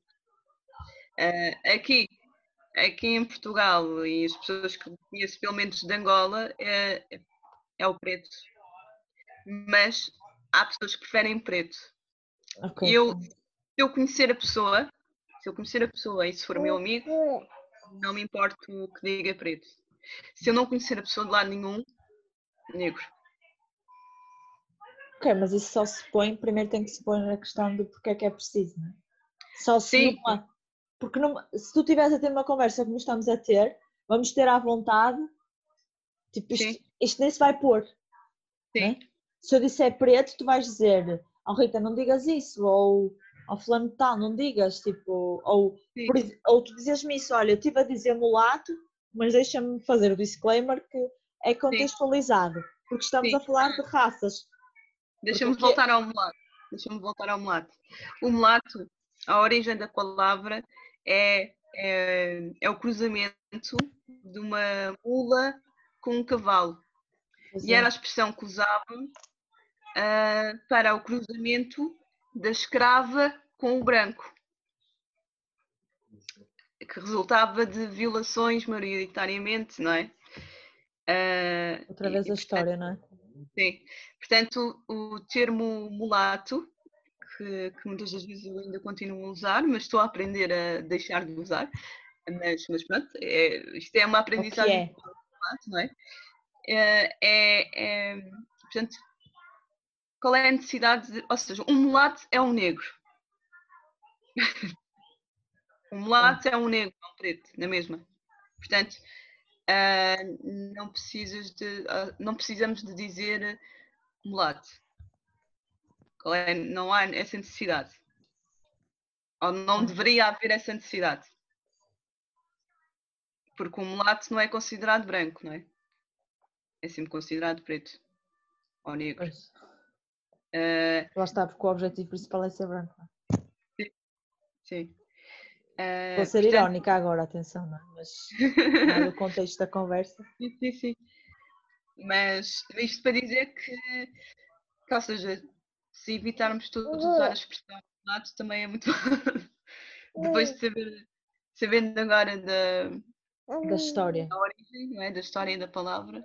Uh, aqui, aqui em Portugal e as pessoas que conheço, pelo menos de Angola, é, é o preto. Mas há pessoas que preferem preto. Okay. Eu, se eu conhecer a pessoa, se eu conhecer a pessoa e se for meu amigo, não me importo que diga preto. Se eu não conhecer a pessoa de lado nenhum, negro. Ok, mas isso só se põe, primeiro tem que se pôr na questão de porque é que é preciso, não é? Só se. Numa, porque numa, se tu estiveres a ter uma conversa como estamos a ter, vamos ter à vontade, tipo, isto, isto nem se vai pôr. Sim. É? Se eu disser preto, tu vais dizer, oh Rita, não digas isso, ou ao oh, fulano tal, não digas, tipo, ou, por, ou tu dizes-me isso, olha, eu estive a dizer mulato, mas deixa-me fazer o disclaimer que é contextualizado, Sim. porque estamos Sim. a falar de raças. Deixa-me porque... voltar ao mulato. Deixa-me voltar ao mulato. O mulato, a origem da palavra é, é, é o cruzamento de uma mula com um cavalo. Exato. E era a expressão que usavam uh, para o cruzamento da escrava com o branco que resultava de violações maioritariamente, não é? Uh, Outra vez e, a história, não é? Sim. Portanto, o termo mulato, que, que, muitas das vezes eu ainda continuo a usar, mas estou a aprender a deixar de usar, mas, mas pronto, é, isto é uma aprendizagem. É? Não é? É, é, é? Portanto, qual é a necessidade de. Ou seja, um mulato é um negro. *laughs* Um mulato é um negro, é um preto, na mesma. Portanto, uh, não, precisas de, uh, não precisamos de dizer mulato. É? Não há essa necessidade. Ou não deveria haver essa necessidade. Porque o mulato não é considerado branco, não é? É sempre considerado preto ou negro. Uh, Lá está, porque o objetivo principal é ser branco. Sim. Sim. Uh, Vou ser portanto... irónica agora, atenção, não é? mas no contexto da conversa. *laughs* Sim, sim, sim. Mas isto para dizer que, que ou seja, se evitarmos todos usar a expressão lado também é muito *laughs* depois de saber sabendo agora da, da história. da origem, não é? da história e da palavra.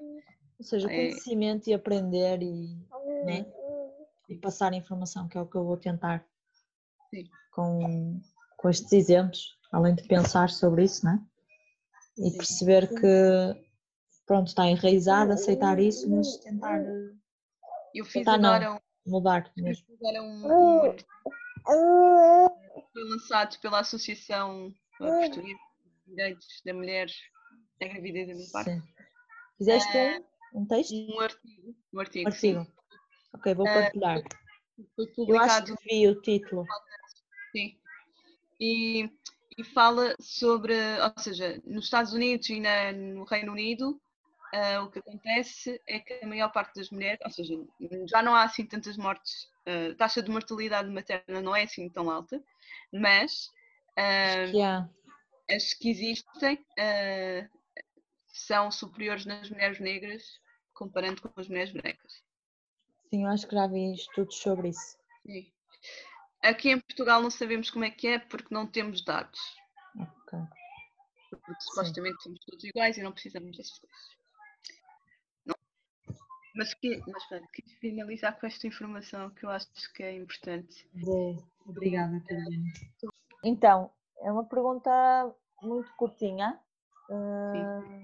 Ou seja, o é... conhecimento e aprender e, né? e passar informação que é o que eu vou tentar Sim. com com estes exemplos, além de pensar sobre isso, né? E perceber que, pronto, está enraizado, aceitar isso, mas tentar. Eu fiz tentar agora não, mudar mesmo. Agora um, um foi lançado pela Associação Portuguesa de Direitos da Mulher na Gravidez da minha parte. Sim. Fizeste uh, um texto? Um artigo. Um artigo. Um artigo. Ok, vou partilhar. Uh, foi publicado. Eu acho que vi o título. Sim e, e fala sobre, ou seja, nos Estados Unidos e na, no Reino Unido, uh, o que acontece é que a maior parte das mulheres, ou seja, já não há assim tantas mortes, uh, a taxa de mortalidade materna não é assim tão alta, mas uh, yeah. as que existem são superiores nas mulheres negras comparando com as mulheres brancas. Sim, eu acho que já vi estudos sobre isso. Sim. Aqui em Portugal não sabemos como é que é porque não temos dados. Ok. Porque supostamente somos todos iguais e não precisamos dessas coisas. Mas, que, mas pronto, quis finalizar com esta informação que eu acho que é importante. Obrigada, Carolina. Então, é uma pergunta muito curtinha. Uh,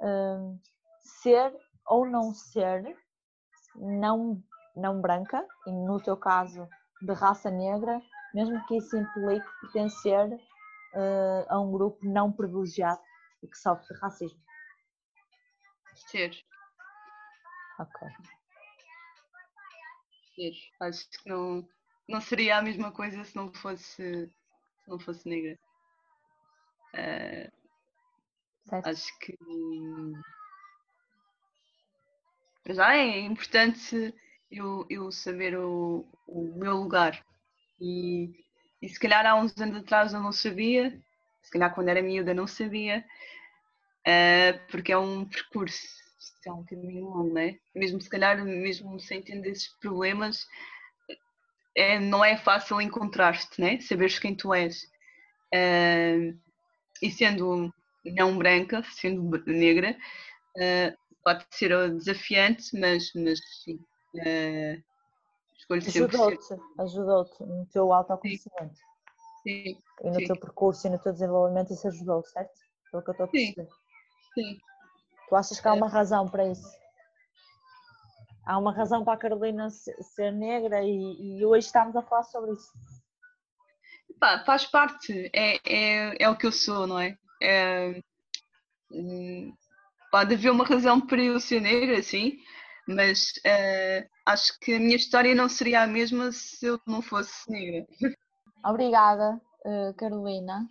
uh, ser ou não ser não, não branca, e no teu caso de raça negra, mesmo que isso implique pertencer uh, a um grupo não privilegiado e que sofre racismo. Ser. Ok. Acho que não, não seria a mesma coisa se não fosse, se não fosse negra. Uh, acho que já é importante eu, eu saber o, o meu lugar. E, e se calhar há uns anos atrás eu não sabia, se calhar quando era miúda não sabia, uh, porque é um percurso, é um caminho longo, não é? Mesmo se calhar, mesmo sem esses problemas, é, não é fácil encontrar-te, né? Saberes quem tu és. Uh, e sendo não branca, sendo negra, uh, pode ser desafiante, mas, mas sim. Uh, ajudou-te, ajudou-te no teu autoconhecimento. Sim. E no sim. teu percurso e no teu desenvolvimento isso ajudou, certo? Pelo que eu estou a perceber. Sim. Tu achas que há uma razão para isso? Há uma razão para a Carolina ser negra e, e hoje estamos a falar sobre isso. Pá, faz parte, é, é, é o que eu sou, não é? é hum, pode haver uma razão para eu ser negra, sim, mas uh, acho que a minha história não seria a mesma se eu não fosse negra. *laughs* Obrigada, uh, Carolina.